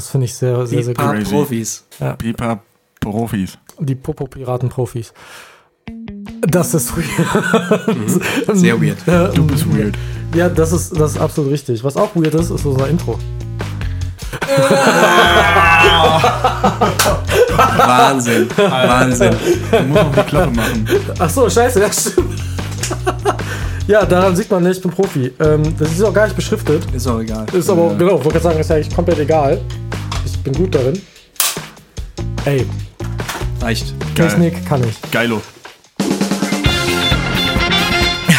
Das finde ich sehr, sehr, sehr Pipa gut. Profis. Pipa Profis. Die Popo-Piraten-Profis. Das ist weird. Sehr weird. Ja, Du bist weird. Ja, das ist, das ist absolut richtig. Was auch weird ist, ist unser Intro. Wahnsinn. Wahnsinn. Du musst noch die Klappe machen. Ach so, scheiße, ja, stimmt. Ja, daran sieht man, ne, ich bin Profi. Ähm, das ist auch gar nicht beschriftet. Ist auch egal. Ist aber, auch, genau, ich wollte gerade sagen, ist ja eigentlich komplett egal. Ich bin gut darin. Ey, Reicht. Geil. Technik kann ich. Geilo.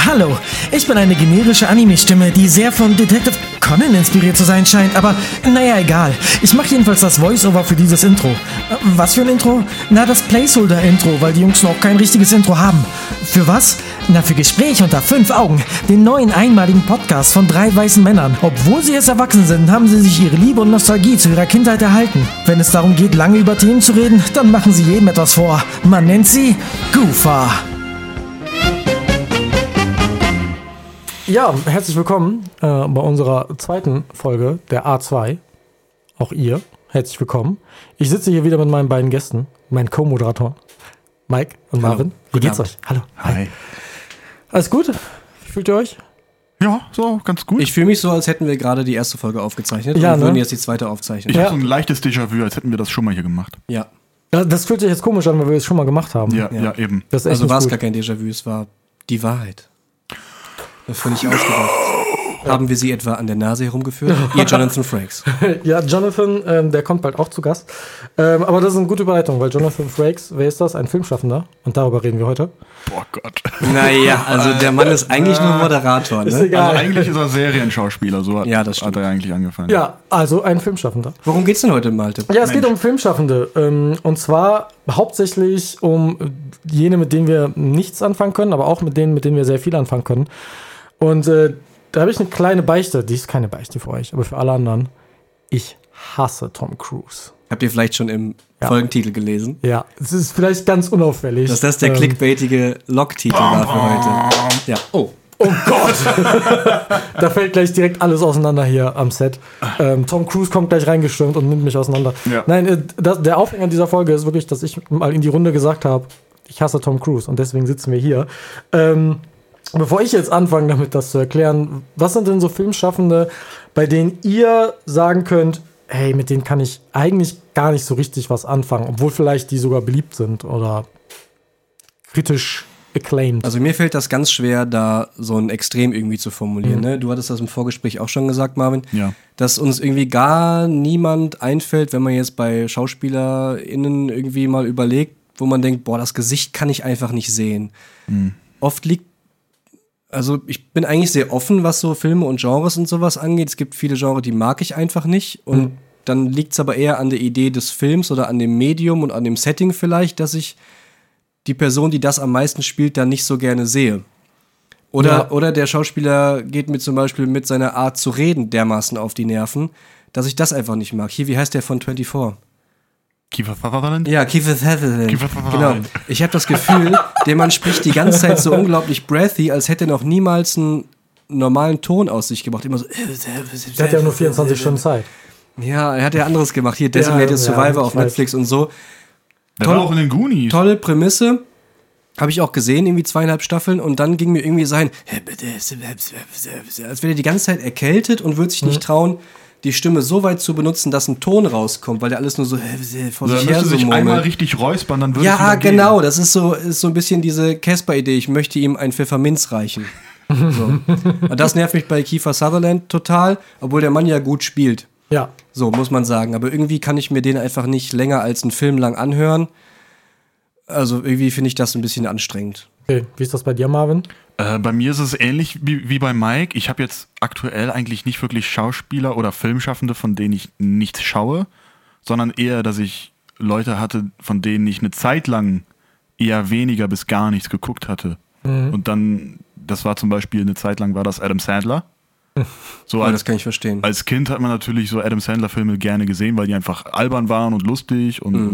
Hallo, ich bin eine generische Anime-Stimme, die sehr von Detective Conan inspiriert zu sein scheint, aber naja, egal. Ich mache jedenfalls das Voice-Over für dieses Intro. Äh, Was für ein Intro? Na, das Placeholder-Intro, weil die Jungs noch kein richtiges Intro haben. Für was? Na, für Gespräch unter fünf Augen, den neuen einmaligen Podcast von drei weißen Männern. Obwohl sie jetzt erwachsen sind, haben sie sich ihre Liebe und Nostalgie zu ihrer Kindheit erhalten. Wenn es darum geht, lange über Themen zu reden, dann machen sie jedem etwas vor. Man nennt sie Goofa. Ja, herzlich willkommen äh, bei unserer zweiten Folge der A2. Auch ihr, herzlich willkommen. Ich sitze hier wieder mit meinen beiden Gästen, meinen Co-Moderatoren, Mike und Hallo. Marvin. Wie Guten geht's Abend. euch? Hallo. Hi. Alles gut? Wie fühlt ihr euch? Ja, so, ganz gut. Ich fühle mich so, als hätten wir gerade die erste Folge aufgezeichnet Ja, und ne? würden jetzt die zweite aufzeichnen. ich Ja. habe so ein leichtes Déjà-vu, als hätten wir das schon mal hier gemacht. Ja. Das fühlt sich jetzt komisch an, weil wir es schon mal gemacht haben. Ja, ja, Ja. eben. Das ist echt Also war es gar kein Déjà-vu, es war die Wahrheit. Das finde ich ausgedacht. Haben wir sie etwa an der Nase herumgeführt? Ihr Jonathan Frakes. Ja, Jonathan, ähm, der kommt bald auch zu Gast. Ähm, aber das ist eine gute Überleitung, weil Jonathan Frakes, wer ist das? Ein Filmschaffender. Und darüber reden wir heute. Boah Gott. Naja, also der Mann ist eigentlich nur Moderator. Ist Ne? egal. Also eigentlich ist er Serienschauspieler, so hat, Ja, das stimmt. hat er eigentlich angefangen. Ja, also ein Filmschaffender. Worum geht's denn heute, Malte? Ja, es geht Mensch. um Filmschaffende. Ähm, und zwar hauptsächlich um jene, mit denen wir nichts anfangen können, aber auch mit denen, mit denen wir sehr viel anfangen können. Und äh, da habe ich eine kleine Beichte. Die ist keine Beichte für euch, aber für alle anderen. Ich hasse Tom Cruise. Habt ihr vielleicht schon im Ja. Folgentitel gelesen? Ja, es ist vielleicht ganz unauffällig. Dass das der Ähm, clickbaitige Log-Titel war für heute. Ja. Oh. Oh Gott! da fällt gleich direkt alles auseinander hier am Set. Ähm, Tom Cruise kommt gleich reingestürmt und nimmt mich auseinander. Ja. Nein, äh, das, der Aufhänger dieser Folge ist wirklich, dass ich mal in die Runde gesagt habe, ich hasse Tom Cruise und deswegen sitzen wir hier. Ähm, bevor ich jetzt anfange, damit das zu erklären, was sind denn so Filmschaffende, bei denen ihr sagen könnt, hey, mit denen kann ich eigentlich gar nicht so richtig was anfangen, obwohl vielleicht die sogar beliebt sind oder kritisch acclaimed. Also mir fällt das ganz schwer, da so ein Extrem irgendwie zu formulieren. Ne? Du hattest das im Vorgespräch auch schon gesagt, Marvin. Ja. Dass uns irgendwie gar niemand einfällt, wenn man jetzt bei SchauspielerInnen irgendwie mal überlegt, wo man denkt, boah, das Gesicht kann ich einfach nicht sehen. Oft liegt, also ich bin eigentlich sehr offen, was so Filme und Genres und sowas angeht. Es gibt viele Genres, die mag ich einfach nicht. Und dann liegt es aber eher an der Idee des Films oder an dem Medium und an dem Setting vielleicht, dass ich die Person, die das am meisten spielt, dann nicht so gerne sehe. Oder, Ja. oder der Schauspieler geht mir zum Beispiel mit seiner Art zu reden dermaßen auf die Nerven, dass ich das einfach nicht mag. Hier, wie heißt der von 24? Kiefer Sutherland? Ja, Kiefer Sutherland. Kiefer Genau. Sutherland. Ich habe das Gefühl, der Mann spricht die ganze Zeit so unglaublich breathy, als hätte er noch niemals einen normalen Ton aus sich gebracht. Immer so. Der hat ja nur 24 Stunden Zeit. Ja, er hat ja anderes gemacht. Hier Designated ja, Survivor ich auf weiß. Netflix und so. Der Toll. war auch in den Goonies. Tolle Prämisse. Habe ich auch gesehen, irgendwie zweieinhalb Staffeln. Und dann ging mir irgendwie sein, als wäre er die ganze Zeit erkältet und würde sich nicht trauen, die Stimme so weit zu benutzen, dass ein Ton rauskommt, weil der alles nur so vor Also, sich er her müsste so sich einmal richtig räuspern, dann würde es Ja, wieder gehen. genau. Das ist so, ist so ein bisschen diese Casper-Idee. Ich möchte ihm ein Pfefferminz reichen. So. Und das nervt mich bei Kiefer Sutherland total, obwohl der Mann ja gut spielt. Ja, So, muss man sagen. Aber irgendwie kann ich mir den einfach nicht länger als einen Film lang anhören. Also irgendwie finde ich das ein bisschen anstrengend. Okay. Wie ist das bei dir, Marvin? Äh, bei mir ist es ähnlich wie, wie bei Mike. Ich habe jetzt aktuell eigentlich nicht wirklich Schauspieler oder Filmschaffende, von denen ich nichts schaue, sondern eher, dass ich Leute hatte, von denen ich eine Zeit lang eher weniger bis gar nichts geguckt hatte. Und dann, das war zum Beispiel eine Zeit lang war das Adam Sandler. So Ja, als, das kann ich verstehen. als Kind hat man natürlich so Adam Sandler-Filme gerne gesehen, weil die einfach albern waren und lustig und, Mhm.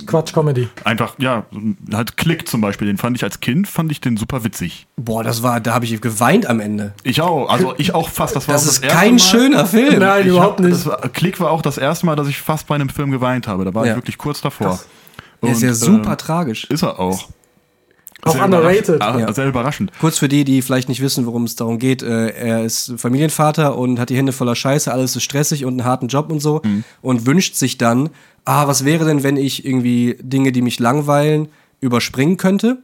und Quatsch-Comedy. einfach, ja, halt Klick zum Beispiel, den fand ich als Kind, fand ich den super witzig. Boah, das war, da habe ich geweint am Ende. Ich auch, also ich auch fast. Das war Das ist erste kein Mal, schöner Film. Nein, Ich überhaupt hab, nicht. Das war, Klick war auch das erste Mal, dass ich fast bei einem Film geweint habe. Da war Ja. ich wirklich kurz davor. Der ist Und, ja super äh, tragisch. ist er auch. Auch Sehr underrated. überraschend. Ja. Sehr überraschend. Kurz für die, die vielleicht nicht wissen, worum es darum geht. Äh, er ist Familienvater und hat die Hände voller Scheiße, alles ist stressig und einen harten Job und so und wünscht sich dann, ah, was wäre denn, wenn ich irgendwie Dinge, die mich langweilen, überspringen könnte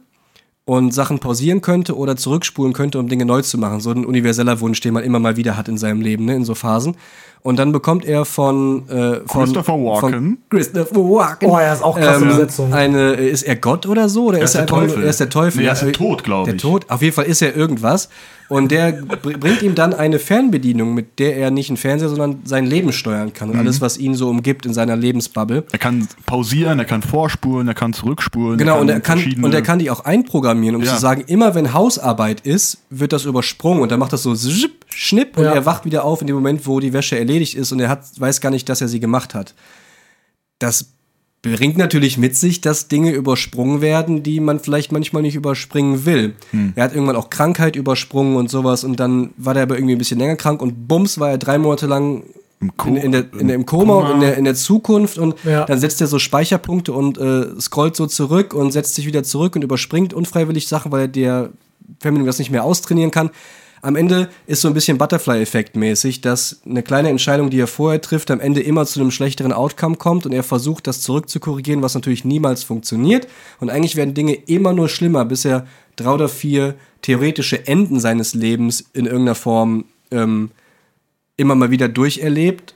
und Sachen pausieren könnte oder zurückspulen könnte, um Dinge neu zu machen. So ein universeller Wunsch, den man immer mal wieder hat in seinem Leben, ne, in so Phasen. Und dann bekommt er von, äh, von Christopher Walken. Von Christopher Walken. Oh, er ist auch krasse Besetzung. Eine, ist er Gott oder so? Oder ist, ist er der Teufel. er ist der Teufel? Nee, er ist Ja, der Tod, glaub Der ich. Tod? Auf jeden Fall ist er irgendwas. Und der br- bringt ihm dann eine Fernbedienung, mit der er nicht einen Fernseher, sondern sein Leben steuern kann. Und Mhm. alles, was ihn so umgibt in seiner Lebensbubble. Er kann pausieren, er kann vorspulen, er kann zurückspulen. Genau, und er kann, und er kann die auch einprogrammieren, um Ja. zu sagen, immer wenn Hausarbeit ist, wird das übersprungen und dann macht das so zip, schnipp und Ja. er wacht wieder auf in dem Moment, wo die Wäsche erledigt ist und er hat, weiß gar nicht, dass er sie gemacht hat. Das bringt natürlich mit sich, dass Dinge übersprungen werden, die man vielleicht manchmal nicht überspringen will. Hm. Er hat irgendwann auch Krankheit übersprungen und sowas und dann war der aber irgendwie ein bisschen länger krank und bums war er drei Monate lang Im Ko- in, in, der, in, der, im Koma, und in der, in der Zukunft und Ja. dann setzt er so Speicherpunkte und äh, scrollt so zurück und setzt sich wieder zurück und überspringt unfreiwillig Sachen, weil er der Fernbedienung das nicht mehr austrainieren kann. Am Ende ist so ein bisschen Butterfly-Effekt mäßig, dass eine kleine Entscheidung, die er vorher trifft, am Ende immer zu einem schlechteren Outcome kommt und er versucht, das zurückzukorrigieren, was natürlich niemals funktioniert. Und eigentlich werden Dinge immer nur schlimmer, bis er drei oder vier theoretische Enden seines Lebens in irgendeiner Form ähm, immer mal wieder durcherlebt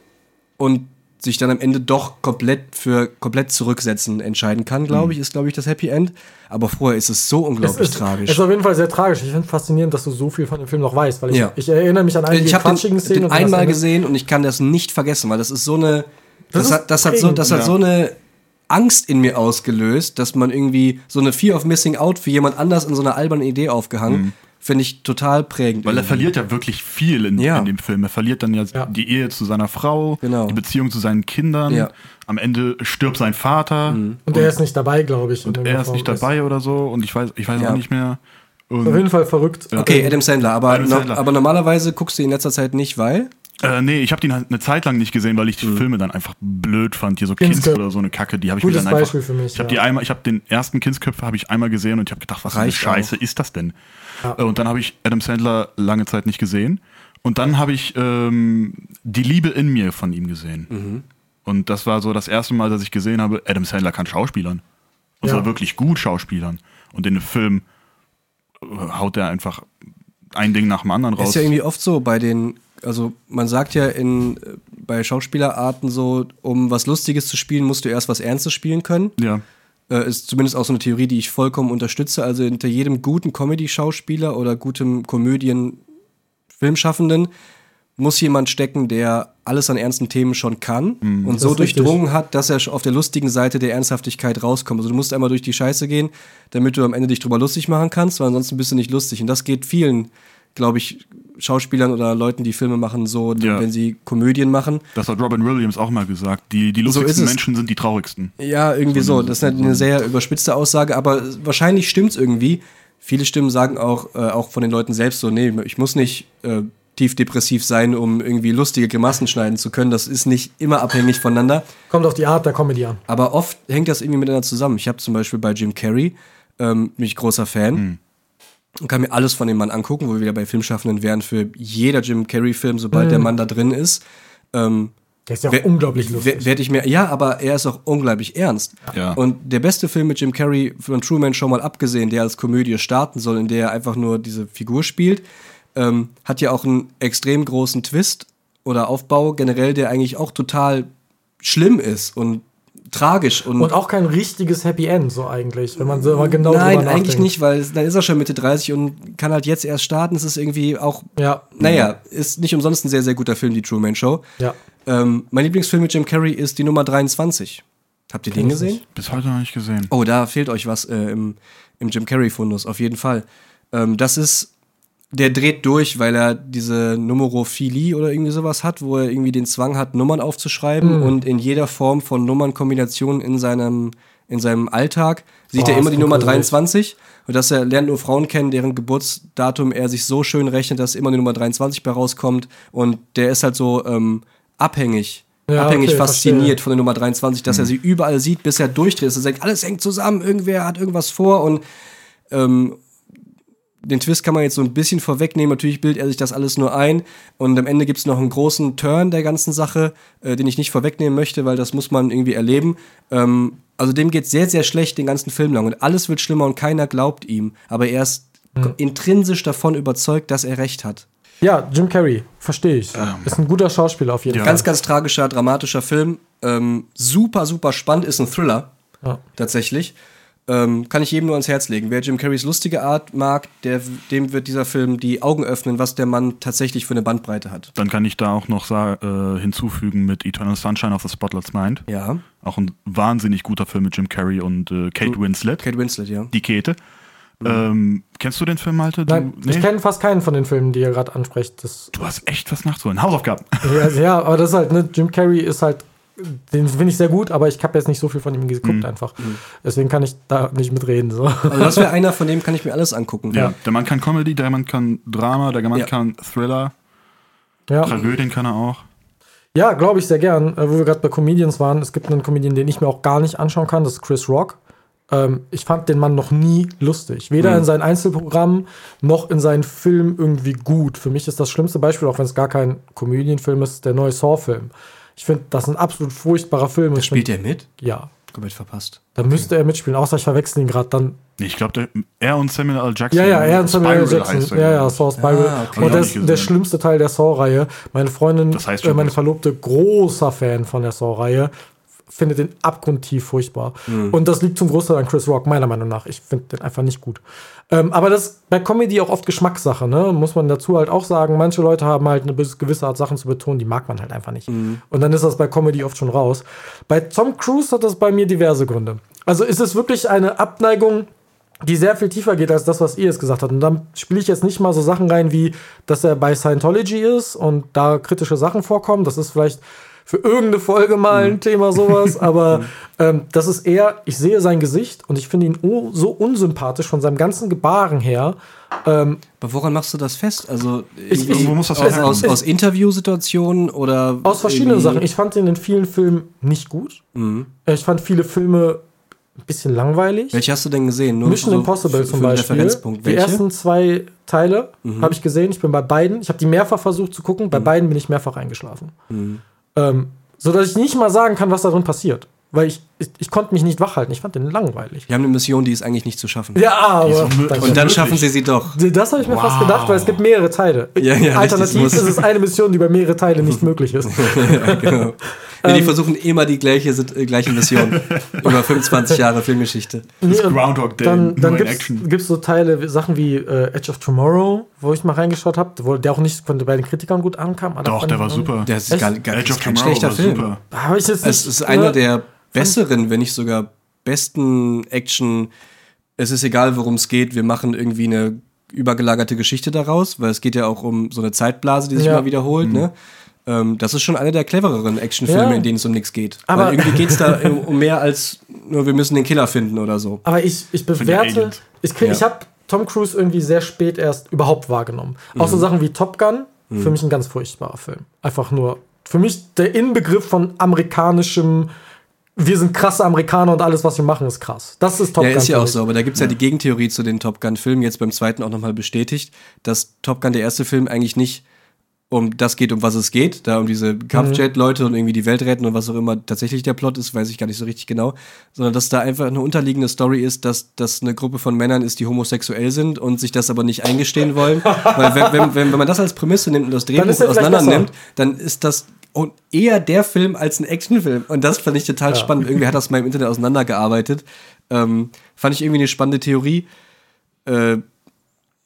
und sich dann am Ende doch komplett für komplett zurücksetzen entscheiden kann, glaube ich, ist, glaube ich, das Happy End. Aber vorher ist es so Es unglaublich ist, tragisch. es ist auf jeden Fall sehr tragisch. Ich finde es faszinierend, dass du so viel von dem Film noch weißt, weil ich, Ja. ich erinnere mich an einige ich habe quatschigen den, Szenen. und das einmal Ende- gesehen und ich kann das nicht vergessen, weil das ist so eine. Das, Das hat, das hat so, das hat ja. so eine Angst in mir ausgelöst, dass man irgendwie so eine Fear of Missing Out für jemand anders in so einer albernen Idee aufgehangen, finde ich total prägend. Weil er verliert ja wirklich viel in, Ja. in dem Film. Er verliert dann ja, Ja. die Ehe zu seiner Frau, Genau. die Beziehung zu seinen Kindern. Ja. Am Ende stirbt sein Vater. Und er ist nicht dabei, glaube ich. Und er ist nicht dabei oder so. Und ich weiß, ich weiß Ja. auch nicht mehr. Und, Auf jeden Fall verrückt. Okay, Adam Sandler, aber, Adam no, Sandler. aber normalerweise guckst du ihn in letzter Zeit nicht, weil. Äh, nee, ich habe den halt eine Zeit lang nicht gesehen, weil ich die Filme dann einfach blöd fand. Hier so Kinds Kindsköpfe. oder so eine Kacke, die habe ich mir Gutes dann einfach. Beispiel für mich, Ich habe ja. die einmal, ich habe den ersten Kindsköpfe habe ich einmal gesehen und ich habe gedacht, was für eine Scheiße ist das denn? Ja. Äh, Und dann habe ich Adam Sandler lange Zeit nicht gesehen. Und dann habe ich ähm, Die Liebe in mir von ihm gesehen. Mhm. Und das war so das erste Mal, dass ich gesehen habe, Adam Sandler kann Schauspielern. Und Ja. zwar wirklich gut Schauspielern. Und in dem Film äh, haut er einfach ein Ding nach dem anderen raus. Ist ja irgendwie oft so bei den, also man sagt ja in, äh, bei Schauspielerarten so, um was Lustiges zu spielen, musst du erst was Ernstes spielen können. ja. Äh, ist zumindest auch so eine Theorie, die ich vollkommen unterstütze. Also hinter jedem guten Comedy-Schauspieler oder gutem Komödien-Filmschaffenden muss jemand stecken, der alles an ernsten Themen schon kann und Das so ist richtig. durchdrungen hat, dass er auf der lustigen Seite der Ernsthaftigkeit rauskommt. Also du musst einmal durch die Scheiße gehen, damit du am Ende dich drüber lustig machen kannst, weil ansonsten bist du nicht lustig. Und das geht vielen, glaube ich, Schauspielern oder Leuten, die Filme machen, so, Ja. wenn sie Komödien machen. Das hat Robin Williams auch mal gesagt. Die, die So lustigsten es. Menschen sind die traurigsten. Ja, irgendwie so. Das ist halt eine sehr überspitzte Aussage, aber wahrscheinlich stimmt's irgendwie. Viele Stimmen sagen auch, äh, auch von den Leuten selbst so, nee, ich muss nicht äh, tief depressiv sein, um irgendwie lustige Grimassen schneiden zu können. Das ist nicht immer abhängig voneinander. Kommt auf die Art der Comedy an. Aber oft hängt das irgendwie miteinander zusammen. Ich habe zum Beispiel bei Jim Carrey, ähm, bin ich großer Fan. Und kann mir alles von dem Mann angucken, wo wir wieder bei Filmschaffenden wären für jeder Jim Carrey-Film, sobald der Mann da drin ist. Ähm, Der ist ja auch Wer- unglaublich lustig. Werde ich mir, ja, aber er ist auch unglaublich ernst. Ja. Und der beste Film mit Jim Carrey von Truman schon mal abgesehen, der als Komödie starten soll, in der er einfach nur diese Figur spielt, ähm, hat ja auch einen extrem großen Twist oder Aufbau generell, der eigentlich auch total schlimm ist und tragisch und, Und auch kein richtiges Happy End, so eigentlich, wenn man so mal genau Nein, drüber eigentlich nicht, weil dann ist er schon Mitte 30 und kann halt jetzt erst starten. Es ist irgendwie auch, Ja, naja, ist nicht umsonst ein sehr, sehr guter Film, die Truman Show. ja. Ähm, mein Lieblingsfilm mit Jim Carrey ist die Nummer 23. Habt ihr den gesehen? Bis heute noch nicht gesehen. Oh, da fehlt euch was äh, im, im Jim Carrey-Fundus, auf jeden Fall. Ähm, das ist der dreht durch, weil er diese Numerophilie oder irgendwie sowas hat, wo er irgendwie den Zwang hat, Nummern aufzuschreiben und in jeder Form von Nummernkombinationen in seinem, in seinem Alltag sieht Boah, er immer die Nummer gruselig. 23 und dass er lernt nur Frauen kennen, deren Geburtsdatum er sich so schön rechnet, dass immer die Nummer 23 bei rauskommt und der ist halt so ähm, abhängig. Ja, abhängig okay, fasziniert verstehe. von der Nummer 23, dass er sie überall sieht, bis er durchdreht. Er sagt, alles hängt zusammen, irgendwer hat irgendwas vor und ähm, den Twist kann man jetzt so ein bisschen vorwegnehmen. Natürlich bildet er sich das alles nur ein. Und am Ende gibt es noch einen großen Turn der ganzen Sache, äh, den ich nicht vorwegnehmen möchte, weil das muss man irgendwie erleben. Ähm, also dem geht sehr, sehr schlecht den ganzen Film lang. Und alles wird schlimmer und keiner glaubt ihm. Aber er ist intrinsisch davon überzeugt, dass er recht hat. Ja, Jim Carrey, verstehe ich. Ist ein guter Schauspieler auf jeden Ja. Fall. Ganz, ganz tragischer, dramatischer Film. Ähm, super, super spannend. Ist ein Thriller. Ja. Tatsächlich. Ähm, kann ich jedem nur ans Herz legen. Wer Jim Carreys lustige Art mag, der, dem wird dieser Film die Augen öffnen, was der Mann tatsächlich für eine Bandbreite hat. Dann kann ich da auch noch äh, hinzufügen mit Eternal Sunshine of the Spotless Mind. Ja. Auch ein wahnsinnig guter Film mit Jim Carrey und äh, Kate Winslet. Kate Winslet, ja. Die Kete. Ähm, kennst du den Film, Malte? Du, Nein, ich kenne fast keinen von den Filmen, die ihr gerade ansprecht. Das, du hast echt was nachzuholen. Hausaufgaben. ja, ja, aber das ist halt, ne, Jim Carrey ist halt, den finde ich sehr gut, aber ich habe jetzt nicht so viel von ihm geguckt einfach. Deswegen kann ich da nicht mitreden. So. Also das wäre einer, von dem kann ich mir alles angucken. Ja. Der Mann kann Comedy, der Mann kann Drama, der Mann Ja. kann Thriller, Ja, Tragödien kann er auch. ja glaube ich sehr gern. Äh, wo wir gerade bei Comedians waren, es gibt einen Comedian, den ich mir auch gar nicht anschauen kann, das ist Chris Rock. Ähm, ich fand den Mann noch nie lustig. Weder in seinen Einzelprogrammen noch in seinen Filmen irgendwie gut. Für mich ist das schlimmste Beispiel, auch wenn es gar kein Comedian-Film ist, der neue Saw-Film. Ich finde, das ist ein absolut furchtbarer Film. Ich Spielt find, er mit? Ja. Komplett verpasst. Da müsste er mitspielen, außer ich verwechsel ihn gerade dann. Ich glaube, er und Samuel L. Jackson. Ja, ja, er und Samuel L. Jackson. er, Ja, ja. Saw Spiral. Ah, okay. Und das ist der schlimmste Teil der Saw-Reihe. Meine Freundin, Das heißt äh, meine. Verlobte, großer Fan von der Saw-Reihe, findet den abgrundtief furchtbar. Mhm. Und das liegt zum Großteil an Chris Rock, meiner Meinung nach. Ich finde den einfach nicht gut. Ähm, aber das ist bei Comedy auch oft Geschmackssache, ne? Muss man dazu halt auch sagen. Manche Leute haben halt eine gewisse Art Sachen zu betonen, die mag man halt einfach nicht. Mhm. Und dann ist das bei Comedy oft schon raus. Bei Tom Cruise hat das bei mir diverse Gründe. Also ist es wirklich eine Abneigung, die sehr viel tiefer geht als das, was ihr jetzt gesagt habt. Und dann spiele ich jetzt nicht mal so Sachen rein, wie, dass er bei Scientology ist und da kritische Sachen vorkommen. Das ist vielleicht für irgendeine Folge mal ein Thema sowas, aber ähm, das ist eher, ich sehe sein Gesicht und ich finde ihn oh, so unsympathisch von seinem ganzen Gebaren her. Ähm, Aber woran machst du das fest? Also Ich- irgendwo muss das aus, aus, aus Interviewsituationen oder aus verschiedenen Sachen. Ich fand ihn in vielen Filmen nicht gut. Mhm. Ich fand viele Filme ein bisschen langweilig. Welche hast du denn gesehen? Nur Mission so Impossible für- zum für Beispiel. Referenzpunkt. Die? Mhm. ersten zwei Teile habe ich gesehen. Ich bin bei beiden. Ich habe die mehrfach versucht zu gucken. Mhm. Bei beiden bin ich mehrfach eingeschlafen. Ähm, so dass ich nicht mal sagen kann, was da drin passiert. Weil ich, ich, ich konnte mich nicht wach halten. Ich fand den langweilig. Die haben eine Mission, die ist eigentlich nicht zu schaffen. Ja, aber. Und dann schaffen sie sie doch. das habe ich mir fast Wow. gedacht, weil es gibt mehrere Teile. Ja, ja, Alternativ richtig, ist es eine Mission, die bei mehrere Teile nicht möglich ist. genau. Nee, Ähm. die versuchen immer die gleiche, äh, gleiche Mission. Über 25 Jahre Filmgeschichte. Nee, und Groundhog Day, Dann, dann nur in gibt Action. es so Teile, Sachen wie äh, Edge of Tomorrow, wo ich mal reingeschaut habe, der auch nicht von, bei den Kritikern gut ankam. aber Doch, der war super. Der ist, gar, gar, Edge das of ist kein Tomorrow schlechter war Film. super. Ich jetzt Es ist einer ne? der besseren, wenn nicht sogar besten Action. Es ist egal, worum es geht. Wir machen irgendwie eine übergelagerte Geschichte daraus, weil es geht ja auch um so eine Zeitblase, die sich Ja. immer wiederholt. Ne? Ähm, das ist schon einer der clevereren Actionfilme, Ja. in denen es um nichts geht. Aber- weil irgendwie geht es da um mehr als nur, wir müssen den Killer finden oder so. Aber ich, ich bewerte, ich, krieg- Ja. ich habe Tom Cruise irgendwie sehr spät erst überhaupt wahrgenommen. Auch Mhm. so Sachen wie Top Gun, für mich ein ganz furchtbarer Film. Einfach nur, für mich der Inbegriff von amerikanischem, wir sind krasse Amerikaner und alles, was wir machen, ist krass. Das ist Top Ja, Gun. ist ja auch so, aber da gibt es ja. die Gegentheorie zu den Top Gun-Filmen, jetzt beim zweiten auch nochmal bestätigt, dass Top Gun, der erste Film, eigentlich nicht um das geht, um was es geht, da um diese Kampfjet-Leute und irgendwie die Welt retten und was auch immer tatsächlich der Plot ist, weiß ich gar nicht so richtig genau, sondern dass da einfach eine unterliegende Story ist, dass das eine Gruppe von Männern ist, die homosexuell sind und sich das aber nicht eingestehen wollen. Weil wenn, wenn, wenn, wenn man das als Prämisse nimmt und das Drehbuch ist er vielleicht auseinander besser. nimmt, dann ist das und eher der Film als ein Actionfilm. Und das fand ich total spannend. Irgendwie hat das mal im Internet auseinandergearbeitet. Ähm, fand ich irgendwie eine spannende Theorie. Äh,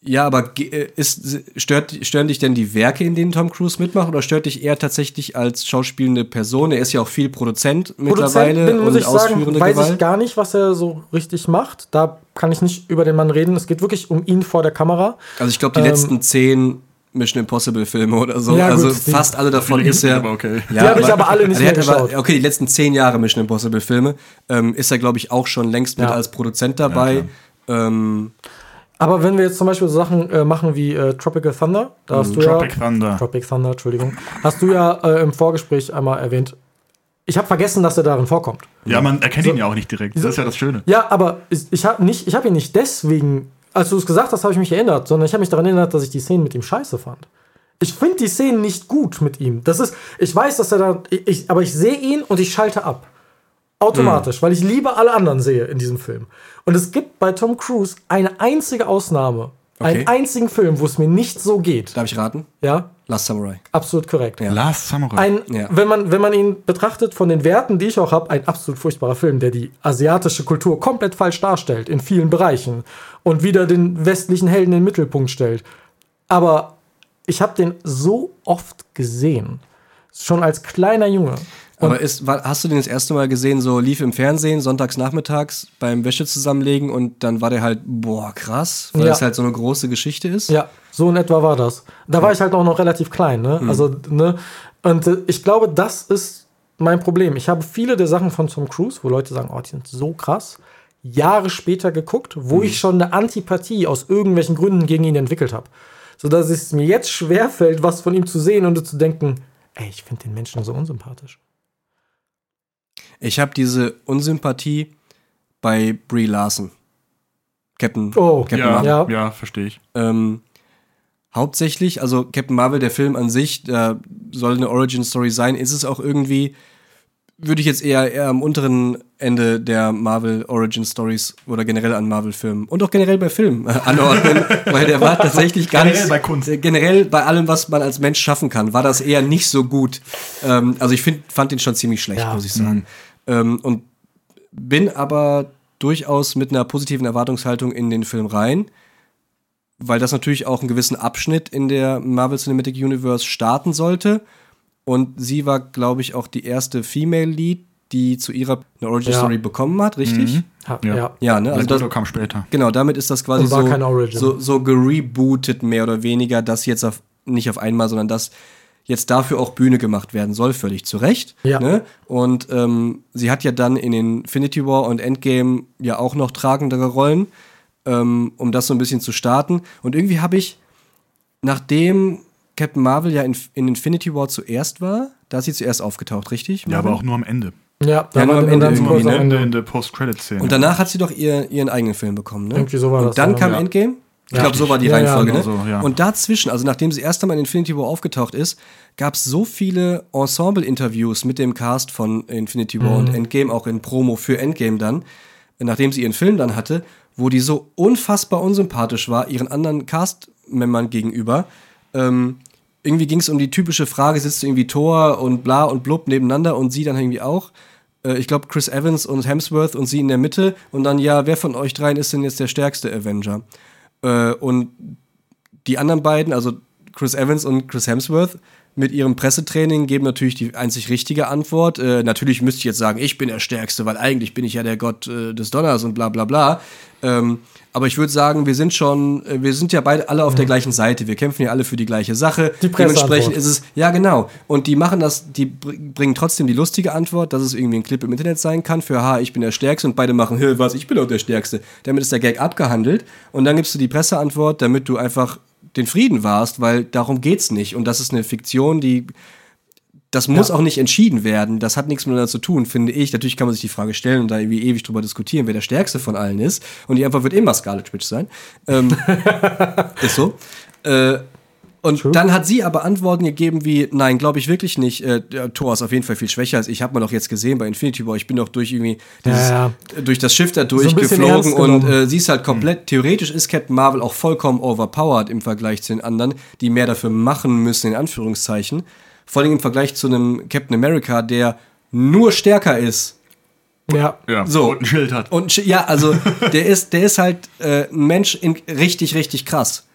Ja, aber äh, ist, stört, stören dich denn die Werke, in denen Tom Cruise mitmacht, oder stört dich eher tatsächlich als schauspielende Person? Er ist ja auch viel Produzent mittlerweile bin, muss und ich sagen, ausführende weiß Gewalt. ich gar nicht, was er so richtig macht. Da kann ich nicht über den Mann reden. Es geht wirklich um ihn vor der Kamera. Also ich glaube, die Ähm, letzten zehn Mission Impossible Filme oder so, Ja, also gut, fast alle davon ist er. aber okay. Die hab ich aber alle nicht also mehr aber- geschaut. Okay, die letzten zehn Jahre Mission Impossible Filme ähm, ist er, glaube ich, auch schon längst mit Ja. als Produzent dabei. ähm, Aber wenn wir jetzt zum Beispiel so Sachen äh, machen wie äh, Tropical Thunder, da hast du Tropic ja, Thunder. Tropic Thunder, Entschuldigung, hast du ja äh, im Vorgespräch einmal erwähnt. Ich habe vergessen, dass er darin vorkommt. Ja, man erkennt ihn ja auch nicht direkt. Das ist ja das Schöne. Ja, aber ich, ich habe nicht, ich habe ihn nicht deswegen, als du es gesagt hast, habe ich mich erinnert, sondern ich habe mich daran erinnert, dass ich die Szenen mit ihm scheiße fand. Ich finde die Szenen nicht gut mit ihm. Das ist, ich weiß, dass er da, ich, aber ich sehe ihn und ich schalte ab. Automatisch, weil ich lieber alle anderen sehe in diesem Film. Und es gibt bei Tom Cruise eine einzige Ausnahme, Okay. einen einzigen Film, wo es mir nicht so geht. darf ich raten? Ja, Last Samurai. absolut korrekt. Ja. Last Samurai. Ein, Ja. wenn, man, wenn man ihn betrachtet von den Werten, die ich auch habe, ein absolut furchtbarer Film, der die asiatische Kultur komplett falsch darstellt in vielen Bereichen und wieder den westlichen Helden in den Mittelpunkt stellt. Aber ich habe den so oft gesehen, schon als kleiner Junge. Aber ist, hast du den das erste Mal gesehen, so lief im Fernsehen, sonntags nachmittags beim Wäsche zusammenlegen und dann war der halt, boah, krass, weil Ja. es halt so eine große Geschichte ist? Ja, so in etwa war das. Da war ich halt auch noch relativ klein, ne? Also, ne? Und äh, ich glaube, das ist mein Problem. Ich habe viele der Sachen von Tom Cruise, wo Leute sagen, oh, die sind so krass, Jahre später geguckt, wo ich schon eine Antipathie aus irgendwelchen Gründen gegen ihn entwickelt habe. Sodass es mir jetzt schwerfällt, was von ihm zu sehen und zu denken, ey, ich finde den Menschen so unsympathisch. Ich habe diese Unsympathie bei Brie Larson. Captain, Oh, Captain ja, Marvel. Ja. ja. verstehe ich. Ähm, hauptsächlich, also Captain Marvel, der Film an sich, äh, soll eine Origin-Story sein, ist es auch irgendwie, würde ich jetzt eher, eher am unteren Ende der Marvel Origin Stories oder generell an Marvel-Filmen und auch generell bei Filmen äh, anordnen, weil der war tatsächlich gar Generell nicht. bei Kunst. äh, Generell bei allem, was man als Mensch schaffen kann, war das eher nicht so gut. Ähm, also ich find, fand den schon ziemlich schlecht, Ja. muss ich sagen. Ähm, und bin aber durchaus mit einer positiven Erwartungshaltung in den Film rein, weil das natürlich auch einen gewissen Abschnitt in der Marvel Cinematic Universe starten sollte. Und sie war, glaube ich, auch die erste Female Lead, die zu ihrer eine Origin Ja. Story bekommen hat, richtig? Ha, Ja. ja. Ne? Also das kam später. genau, damit ist das quasi so, so, so gerebootet, mehr oder weniger, dass jetzt auf, nicht auf einmal, sondern dass jetzt dafür auch Bühne gemacht werden soll, völlig zu Recht. Ja. Ne? Und ähm, sie hat ja dann in Infinity War und Endgame ja auch noch tragendere Rollen, ähm, um das so ein bisschen zu starten. Und irgendwie habe ich, nachdem Captain Marvel ja in, in Infinity War zuerst war, da ist sie zuerst aufgetaucht, richtig? Ja, aber Marvel? auch nur am Ende. Ja, Ja, nur war am Ende irgendwie, ne? Ende. Ende in der Post-Credit-Szene. Und danach hat sie doch ihr, ihren eigenen Film bekommen, ne? Irgendwie so war und das, dann ja. kam Ja. Endgame. Ich Ja. glaube, so war die Ja, ja, Reihenfolge, genau ne? so. Und dazwischen, also nachdem sie erst einmal in Infinity War aufgetaucht ist, gab es so viele Ensemble-Interviews mit dem Cast von Infinity War Mhm. und Endgame, auch in Promo für Endgame dann, nachdem sie ihren Film dann hatte, wo die so unfassbar unsympathisch war, ihren anderen Cast-Membern gegenüber. Ähm, irgendwie ging es um die typische Frage, sitzt du irgendwie Thor und bla und blub nebeneinander und sie dann irgendwie auch. Äh, ich glaube, Chris Evans und Hemsworth und sie in der Mitte und dann, ja, wer von euch dreien ist denn jetzt der stärkste Avenger? Äh, und die anderen beiden, also Chris Evans und Chris Hemsworth, mit ihrem Pressetraining geben natürlich die einzig richtige Antwort. Äh, natürlich müsste ich jetzt sagen, ich bin der Stärkste, weil eigentlich bin ich ja der Gott äh, des Donners und bla bla bla. Ähm, aber ich würde sagen, wir sind schon, äh, wir sind ja beide alle auf der gleichen Seite. Wir kämpfen ja alle für die gleiche Sache. Die. Dementsprechend ist es, ja genau. Und die machen das, die br- bringen trotzdem die lustige Antwort, dass es irgendwie ein Clip im Internet sein kann für, ha, ich bin der Stärkste und beide machen, hä, was, ich bin auch der Stärkste. Damit ist der Gag abgehandelt und dann gibst du die Presseantwort, damit du einfach den Frieden warst, weil darum geht's nicht. Und das ist eine Fiktion, die das muss Ja. auch nicht entschieden werden. Das hat nichts miteinander zu tun, finde ich. Natürlich kann man sich die Frage stellen und da irgendwie ewig drüber diskutieren, wer der Stärkste von allen ist. Und die Antwort wird immer Scarlet Witch sein. Ähm, ist so. Äh, und True. dann hat sie aber Antworten gegeben wie, nein, glaube ich wirklich nicht. Äh, Thor ist auf jeden Fall viel schwächer als ich. Hat man doch jetzt gesehen bei Infinity War. Ich bin doch durch irgendwie dieses, Ja, durch das Schiff da durchgeflogen ernst und äh, sie ist halt komplett, theoretisch ist Captain Marvel auch vollkommen overpowered im Vergleich zu den anderen, die mehr dafür machen müssen, in Anführungszeichen. Vor allem im Vergleich zu einem Captain America, der nur stärker ist Ja. Ja, So. und ein Schild hat. und ja, also der ist, der ist halt äh, ein Mensch in richtig, richtig krass.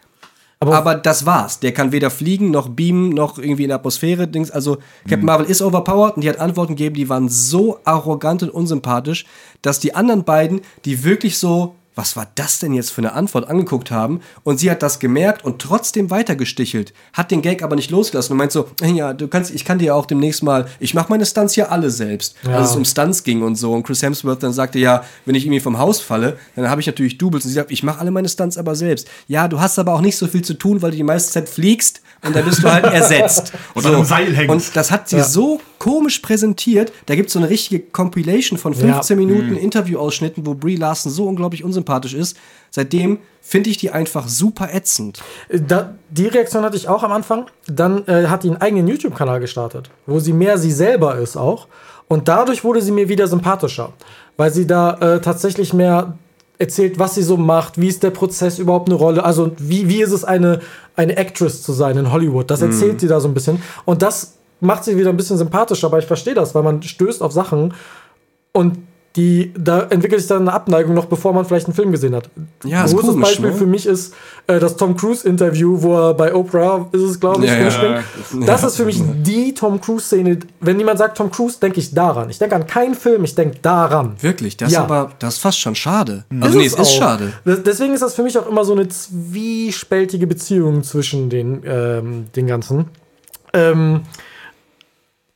Aber- Aber, das war's. Der kann weder fliegen, noch beamen, noch irgendwie in der Atmosphäre. Dings. Also Captain Marvel ist overpowered und die hat Antworten gegeben, die waren so arrogant und unsympathisch, dass die anderen beiden, die wirklich so, was war das denn jetzt für eine Antwort, angeguckt haben. Und sie hat das gemerkt und trotzdem weitergestichelt. Hat den Gag aber nicht losgelassen und meint so, ja, du kannst, ich kann dir auch demnächst mal, ich mache meine Stunts ja alle selbst. Ja. Also es um Stunts ging und so. Und Chris Hemsworth dann sagte, ja, wenn ich irgendwie vom Haus falle, dann habe ich natürlich Doubles. Und sie sagt, ich mache alle meine Stunts aber selbst. Ja, du hast aber auch nicht so viel zu tun, weil du die meiste Zeit fliegst und dann bist du halt ersetzt. Und an einem Seil hängst. Und das hat sie so komisch präsentiert. Da gibt es so eine richtige Compilation von 15 Ja. Minuten Interviewausschnitten, wo Brie Larson so unglaublich unsympathisch ist. Seitdem finde ich die einfach super ätzend. Da, die Reaktion hatte ich auch am Anfang. Dann äh, hat die einen eigenen YouTube-Kanal gestartet, wo sie mehr sie selber ist auch. Und dadurch wurde sie mir wieder sympathischer, weil sie da äh, tatsächlich mehr erzählt, was sie so macht, wie ist der Prozess überhaupt eine Rolle, also wie, wie ist es eine, eine Actress zu sein in Hollywood. Das erzählt sie da so ein bisschen. Und das macht sie wieder ein bisschen sympathischer, aber ich verstehe das, weil man stößt auf Sachen und die, da entwickelt sich dann eine Abneigung noch, bevor man vielleicht einen Film gesehen hat. Ja, Ein großes komisch, Beispiel ne? für mich ist äh, das Tom Cruise-Interview, wo er bei Oprah ist es, glaube ich, Ja, ja. Das ist für mich die Tom Cruise-Szene. Wenn jemand sagt Tom Cruise, denke ich daran. Ich denke an keinen Film, ich denke daran. Wirklich, das Ja. ist aber, das ist fast schon schade. Also nee, es ist auch. schade. Deswegen ist das für mich auch immer so eine zwiespältige Beziehung zwischen den, ähm, den ganzen. Ähm,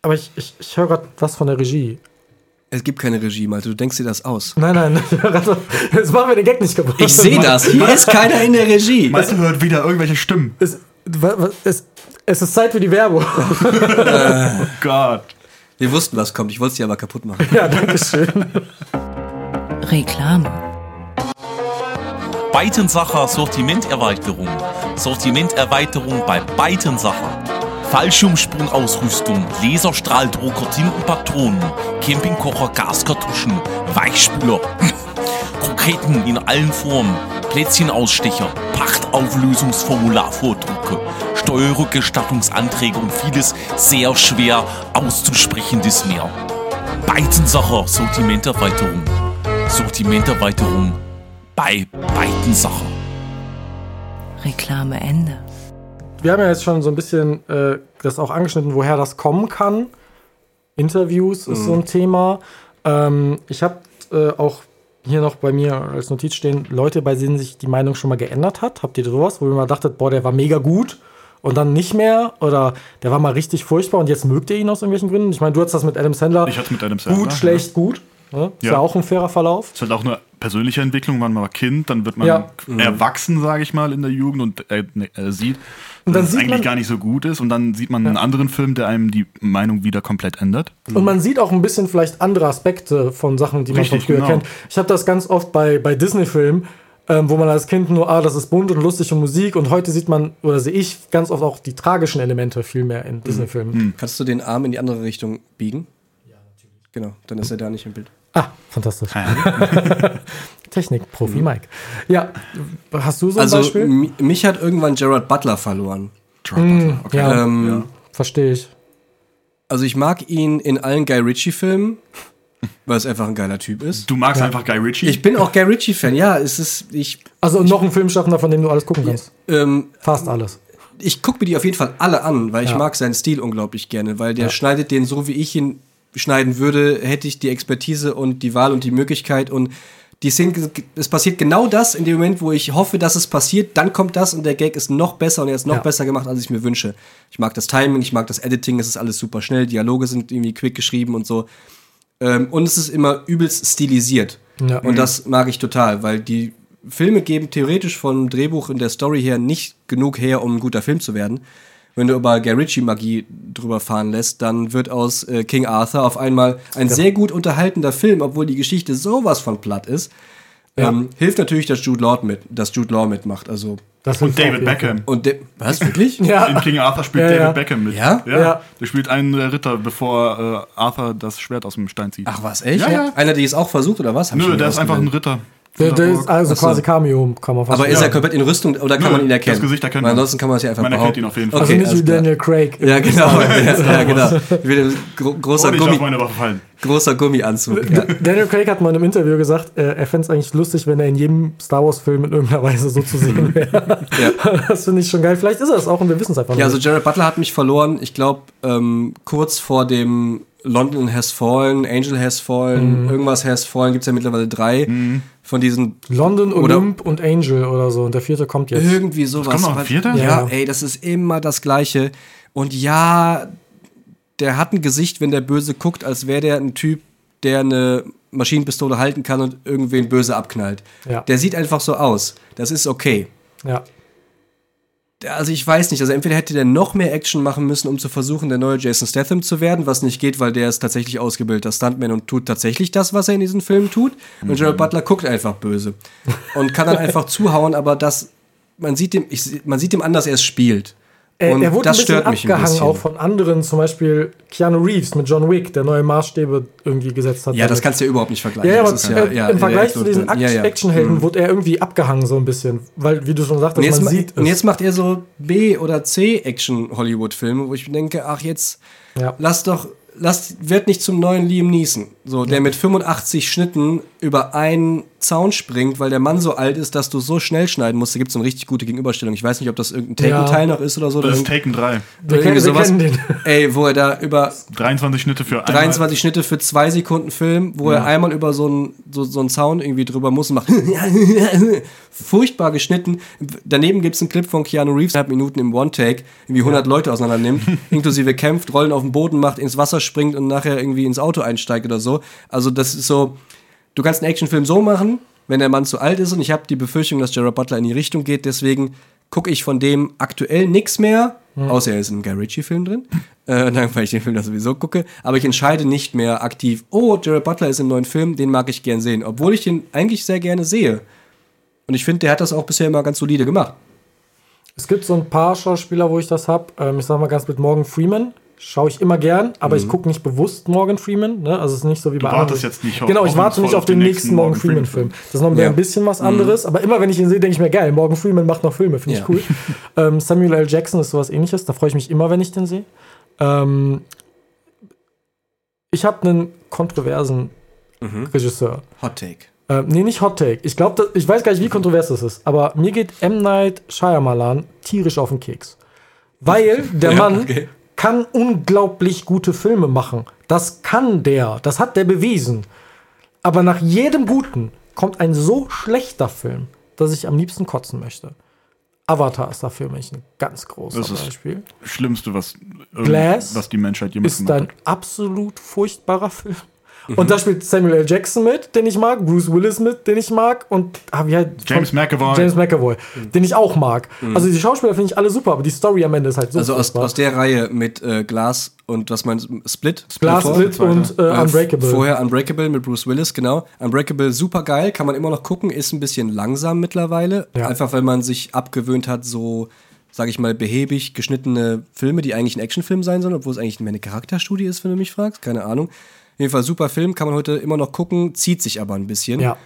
aber ich, ich, ich höre gerade was von der Regie. Es gibt keine Regie, Malte, du denkst dir das aus. Nein, nein, jetzt machen wir den Gag nicht kaputt. Ich sehe das, hier ist keiner in der Regie. Meinst du, hört wieder irgendwelche Stimmen? Es, es, es ist Zeit für die Werbung. Oh Gott. Wir wussten, was kommt, ich wollte es dir aber kaputt machen. ja, danke schön. Reklame. Beitensacher Sortimenterweiterung. Sortimenterweiterung bei Beitensacher. Fallschirmsprungausrüstung, Laserstrahldrucker, Tintenpatronen, Campingkocher, Gaskartuschen, Weichspüler, Kroketen in allen Formen, Plätzchenausstecher, Pachtauflösungsformularvordrucke, Steuerrückgestattungsanträge und vieles sehr schwer auszusprechendes mehr. Beitensacher Sortimenterweiterung. Sortimenterweiterung bei Beitensacher. Reklame Ende. Wir haben ja jetzt schon so ein bisschen äh, das auch angeschnitten, woher das kommen kann. Interviews ist so ein Thema. Ähm, ich habe äh, auch hier noch bei mir als Notiz stehen, Leute, bei denen sich die Meinung schon mal geändert hat. Habt ihr sowas, wo ihr mal dachtet, boah, der war mega gut und dann nicht mehr? Oder der war mal richtig furchtbar und jetzt mögt ihr ihn aus irgendwelchen Gründen? Ich meine, du hattest das mit Adam Sandler. Ich hatte mit Adam Sandler, Gut, ja. schlecht, gut. Ne? Ist ja. Ja. auch ein fairer Verlauf. ist halt auch eine persönliche Entwicklung. Man war Kind, dann wird man Ja. erwachsen, sage ich mal, in der Jugend und äh, ne, äh, sieht, Und dann dass es sieht eigentlich man- gar nicht so gut ist. Und dann sieht man einen anderen Film, der einem die Meinung wieder komplett ändert. Und man sieht auch ein bisschen vielleicht andere Aspekte von Sachen, die man Richtig, von früher genau. kennt. Ich habe das ganz oft bei, bei Disney-Filmen, ähm, wo man als Kind nur, ah, das ist bunt und lustig und Musik. Und heute sieht man, oder sehe ich ganz oft auch die tragischen Elemente viel mehr in Disney-Filmen. Kannst du den Arm in die andere Richtung biegen? Ja, natürlich. Genau, dann ist er da nicht im Bild. Ah, fantastisch. Technik, Profi Mike. Ja, hast du so ein Also Beispiel? mi- mich hat irgendwann Gerard Butler verloren. Dropper. Okay. ja, Ähm, verstehe ich. Also ich mag ihn in allen Guy Ritchie-Filmen, weil es einfach ein geiler Typ ist. Du magst einfach Guy Ritchie? Ich bin auch Guy Ritchie-Fan, ja, es ist, ich, Also noch ein Filmschaffender, von dem du alles gucken kannst. ähm, Fast alles. ich gucke mir die auf jeden Fall alle an, weil ich Ja. mag seinen Stil unglaublich gerne, weil der schneidet den so, wie ich ihn schneiden würde, hätte ich die Expertise und die Wahl und die Möglichkeit und die Szene, es passiert genau das in dem Moment, wo ich hoffe, dass es passiert, dann kommt das und der Gag ist noch besser und er ist noch Ja. besser gemacht, als ich mir wünsche. Ich mag das Timing, ich mag das Editing, es ist alles super schnell, Dialoge sind irgendwie quick geschrieben und so. Ähm, und es ist immer übelst stilisiert. Ja. Und das mag ich total, weil die Filme geben theoretisch vom Drehbuch und der Story her nicht genug her, um ein guter Film zu werden. Wenn du über Guy Ritchie-Magie drüber fahren lässt, dann wird aus äh, King Arthur auf einmal ein sehr gut unterhaltender Film, obwohl die Geschichte sowas von platt ist. Ähm, hilft natürlich, dass Jude Law mit, dass Jude Law mitmacht. Also Das Und David Beckham. und de- was wirklich? Ja. In King Arthur spielt Ja, David ja. Beckham mit. Ja? Ja. Der spielt einen Ritter, bevor äh, Arthur das Schwert aus dem Stein zieht. Ach was, echt? Ja, ja. Einer, der es auch versucht oder was? Hab Nö, der ist einfach ein. Ritter Der, der ist also Ach so. quasi Cameo, kann man fast Aber ist er komplett in Rüstung oder kann Nö, man ihn erkennen? das Gesicht erkennt Weil man. ansonsten kann man es ja einfach Man erkennt ihn auf jeden Fall. Also Okay, nicht wie. Daniel Craig. Ja, genau. ja, ja, genau. Wie ein gro großer, Oh, Gummi, großer Gummianzug. Ja. Daniel Craig hat mal in einem Interview gesagt, äh, er fände es eigentlich lustig, wenn er in jedem Star Wars-Film in irgendeiner Weise so zu sehen wäre. Das finde ich schon geil. Vielleicht ist er es auch und wir wissen es einfach Ja, also nicht. Jared Butler hat mich verloren. Ich glaube, ähm, kurz vor dem London Has Fallen, Angel Has Fallen, Mhm. irgendwas Has Fallen, gibt es ja mittlerweile drei von diesen London, Oder- Olymp und Angel oder so. Und der vierte kommt jetzt. irgendwie sowas. kommt noch ein vierter? Ja, Ja. ey, das ist immer das Gleiche. Und ja, der hat ein Gesicht, wenn der böse guckt, als wäre der ein Typ, der eine Maschinenpistole halten kann und irgendwen böse abknallt. Ja. Der sieht einfach so aus. Das ist okay. Ja. Also ich weiß nicht, also entweder hätte der noch mehr Action machen müssen, um zu versuchen, der neue Jason Statham zu werden, was nicht geht, weil der ist tatsächlich ausgebildeter Stuntman und tut tatsächlich das, was er in diesen Filmen tut. Und Gerald Butler guckt einfach böse und kann dann einfach zuhauen, aber das, man sieht dem, ich, man sieht dem an, dass er es spielt. Er, Und er wurde das ein bisschen abgehangen bisschen. auch von anderen, zum Beispiel Keanu Reeves mit John Wick, der neue Maßstäbe irgendwie gesetzt hat. Ja, das damit. kannst du ja überhaupt nicht vergleichen. Ja, ja, aber Das äh, ja, im Vergleich ja, zu diesen ja, ja. Actionhelden wurde er irgendwie abgehangen so ein bisschen, weil, wie du schon sagtest, jetzt, man ma- sieht und jetzt macht er so B- oder C-Action-Hollywood-Filme, wo ich denke, ach, jetzt Ja. lass doch, lass, wird nicht zum neuen Liam Neeson. So, der mit 85 Schnitten über einen Zaun springt, weil der Mann so alt ist, dass du so schnell schneiden musst. Da gibt es eine richtig gute Gegenüberstellung. Ich weiß nicht, ob das irgendein Ja. Taken-Teil noch ist oder so. Oder Das ist Taken 3. oder Wir kennen- wir sowas. kennen den. Ey, wo er da über 23 Schnitte für einmal. 23 Schnitte für zwei Sekunden Film, wo er einmal über so einen so, so einen Zaun irgendwie drüber muss und macht furchtbar geschnitten. Daneben gibt es einen Clip von Keanu Reeves, halb Minuten im One-Take, irgendwie 100 Leute auseinander nimmt, inklusive kämpft, Rollen auf den Boden macht, ins Wasser springt und nachher irgendwie ins Auto einsteigt oder so. Also das ist so, du kannst einen Actionfilm so machen, wenn der Mann zu alt ist und ich habe die Befürchtung, dass Gerard Butler in die Richtung geht, deswegen gucke ich von dem aktuell nichts mehr, außer er ist in einem Guy Ritchie-Film drin, äh, dann, weil ich den Film da sowieso gucke, aber ich entscheide nicht mehr aktiv, oh, Gerard Butler ist im neuen Film, den mag ich gern sehen, obwohl ich den eigentlich sehr gerne sehe. Und ich finde, der hat das auch bisher immer ganz solide gemacht. Es gibt so ein paar Schauspieler, wo ich das habe. Ähm, ich sag mal ganz mit Morgan Freeman. Schaue ich immer gern, aber ich gucke nicht bewusst Morgan Freeman. Ne? Also es ist nicht so wie bei wartest anderen. jetzt nicht auf- Genau, ich warte nicht auf den den nächsten Morgan Freeman-Film. Das ist noch Ja. ein bisschen was anderes, aber immer wenn ich ihn sehe, denke ich mir, geil, Morgan Freeman macht noch Filme, finde ich Ja. cool. ähm, Samuel L. Jackson ist sowas ähnliches, da freue ich mich immer, wenn ich den sehe. Ähm, ich habe einen kontroversen Regisseur. Hot Take. Ähm, nee, nicht Hot Take. Ich glaube, ich weiß gar nicht, wie kontrovers das ist, aber mir geht M. Night Shyamalan tierisch auf den Keks. Weil der Ja, Mann okay. Kann unglaublich gute Filme machen. Das kann der. Das hat der bewiesen. Aber nach jedem guten kommt ein so schlechter Film, dass ich am liebsten kotzen möchte. Avatar ist dafür mich ein ganz großer Das ist Beispiel. Schlimmste, was, was die Menschheit jemals Ist gemacht ein hat. absolut furchtbarer Film. Und da spielt Samuel L. Jackson mit, den ich mag, Bruce Willis mit, den ich mag und ah, wie halt James McAvoy. James McAvoy, den ich auch mag. Also die Schauspieler finde ich alle super, aber die Story am Ende ist halt so Also aus, aus der Reihe mit äh, Glas und was meinst du? Split? Glass vor? Split und äh, Äh, Unbreakable. Vorher Unbreakable mit Bruce Willis, genau. Unbreakable super geil, kann man immer noch gucken, ist ein bisschen langsam mittlerweile. Ja. Einfach weil man sich abgewöhnt hat, so, sag ich mal, behäbig geschnittene Filme, die eigentlich ein Actionfilm sein sollen, obwohl es eigentlich mehr eine Charakterstudie ist, wenn du mich fragst. Keine Ahnung. Auf jeden Fall super Film, kann man heute immer noch gucken, zieht sich aber ein bisschen. ja.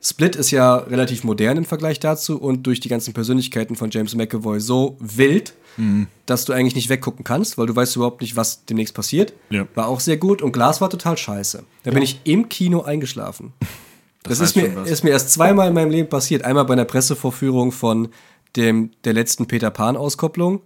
Split ist ja relativ modern im Vergleich dazu und durch die ganzen Persönlichkeiten von James McAvoy so wild, dass du eigentlich nicht weggucken kannst, weil du weißt überhaupt nicht, was demnächst passiert. Ja. War auch sehr gut und Glas war total scheiße. Da bin ich im Kino eingeschlafen. Das, heißt ist, mir, ist mir erst zweimal in meinem Leben passiert. Einmal bei einer Pressevorführung von dem, der letzten Peter Pan-Auskopplung.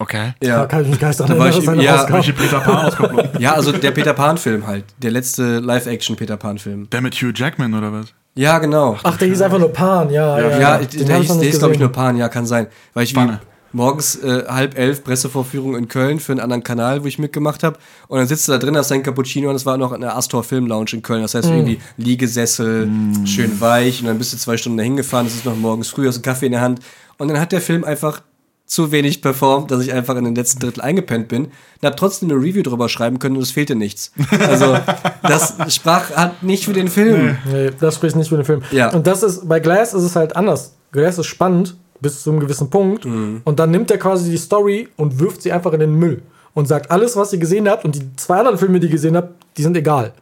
Okay. Da kann ich mich gar nicht dran Da war erinnern, ich- eine ja, Peter Pan-Auskopplung? Ja, also der Peter Pan-Film halt. Der letzte Live-Action-Peter Pan-Film. Der mit Hugh Jackman oder was? Ja, genau. Ach, der hieß einfach nur Pan, ja. Ja, Ja, ja. der, Den der, hieß- glaube ich, nur. Pan, ja, kann sein. Weil ich wie Panne. morgens äh, halb elf Pressevorführung in Köln für einen anderen Kanal, wo ich mitgemacht habe. Und dann sitzt du da drin, hast dein Cappuccino und es war noch in der Astor Film Lounge in Köln. Das heißt, irgendwie Liegesessel, schön weich und dann bist du zwei Stunden dahin gefahren, es ist noch morgens früh, hast einen Kaffee in der Hand. Und dann hat der Film einfach zu wenig performt, dass ich einfach in den letzten Drittel eingepennt bin und habe trotzdem eine Review drüber schreiben können und es fehlte nichts. Also, das sprach hat nicht für den Film. Nee, das spricht nicht für den Film. Ja. Und das ist, bei Glass ist es halt anders. Glass ist spannend bis zu einem gewissen Punkt. Mhm. Und dann nimmt er quasi die Story und wirft sie einfach in den Müll. Und sagt, alles, was ihr gesehen habt und die zwei anderen Filme, die ihr gesehen habt, die sind egal.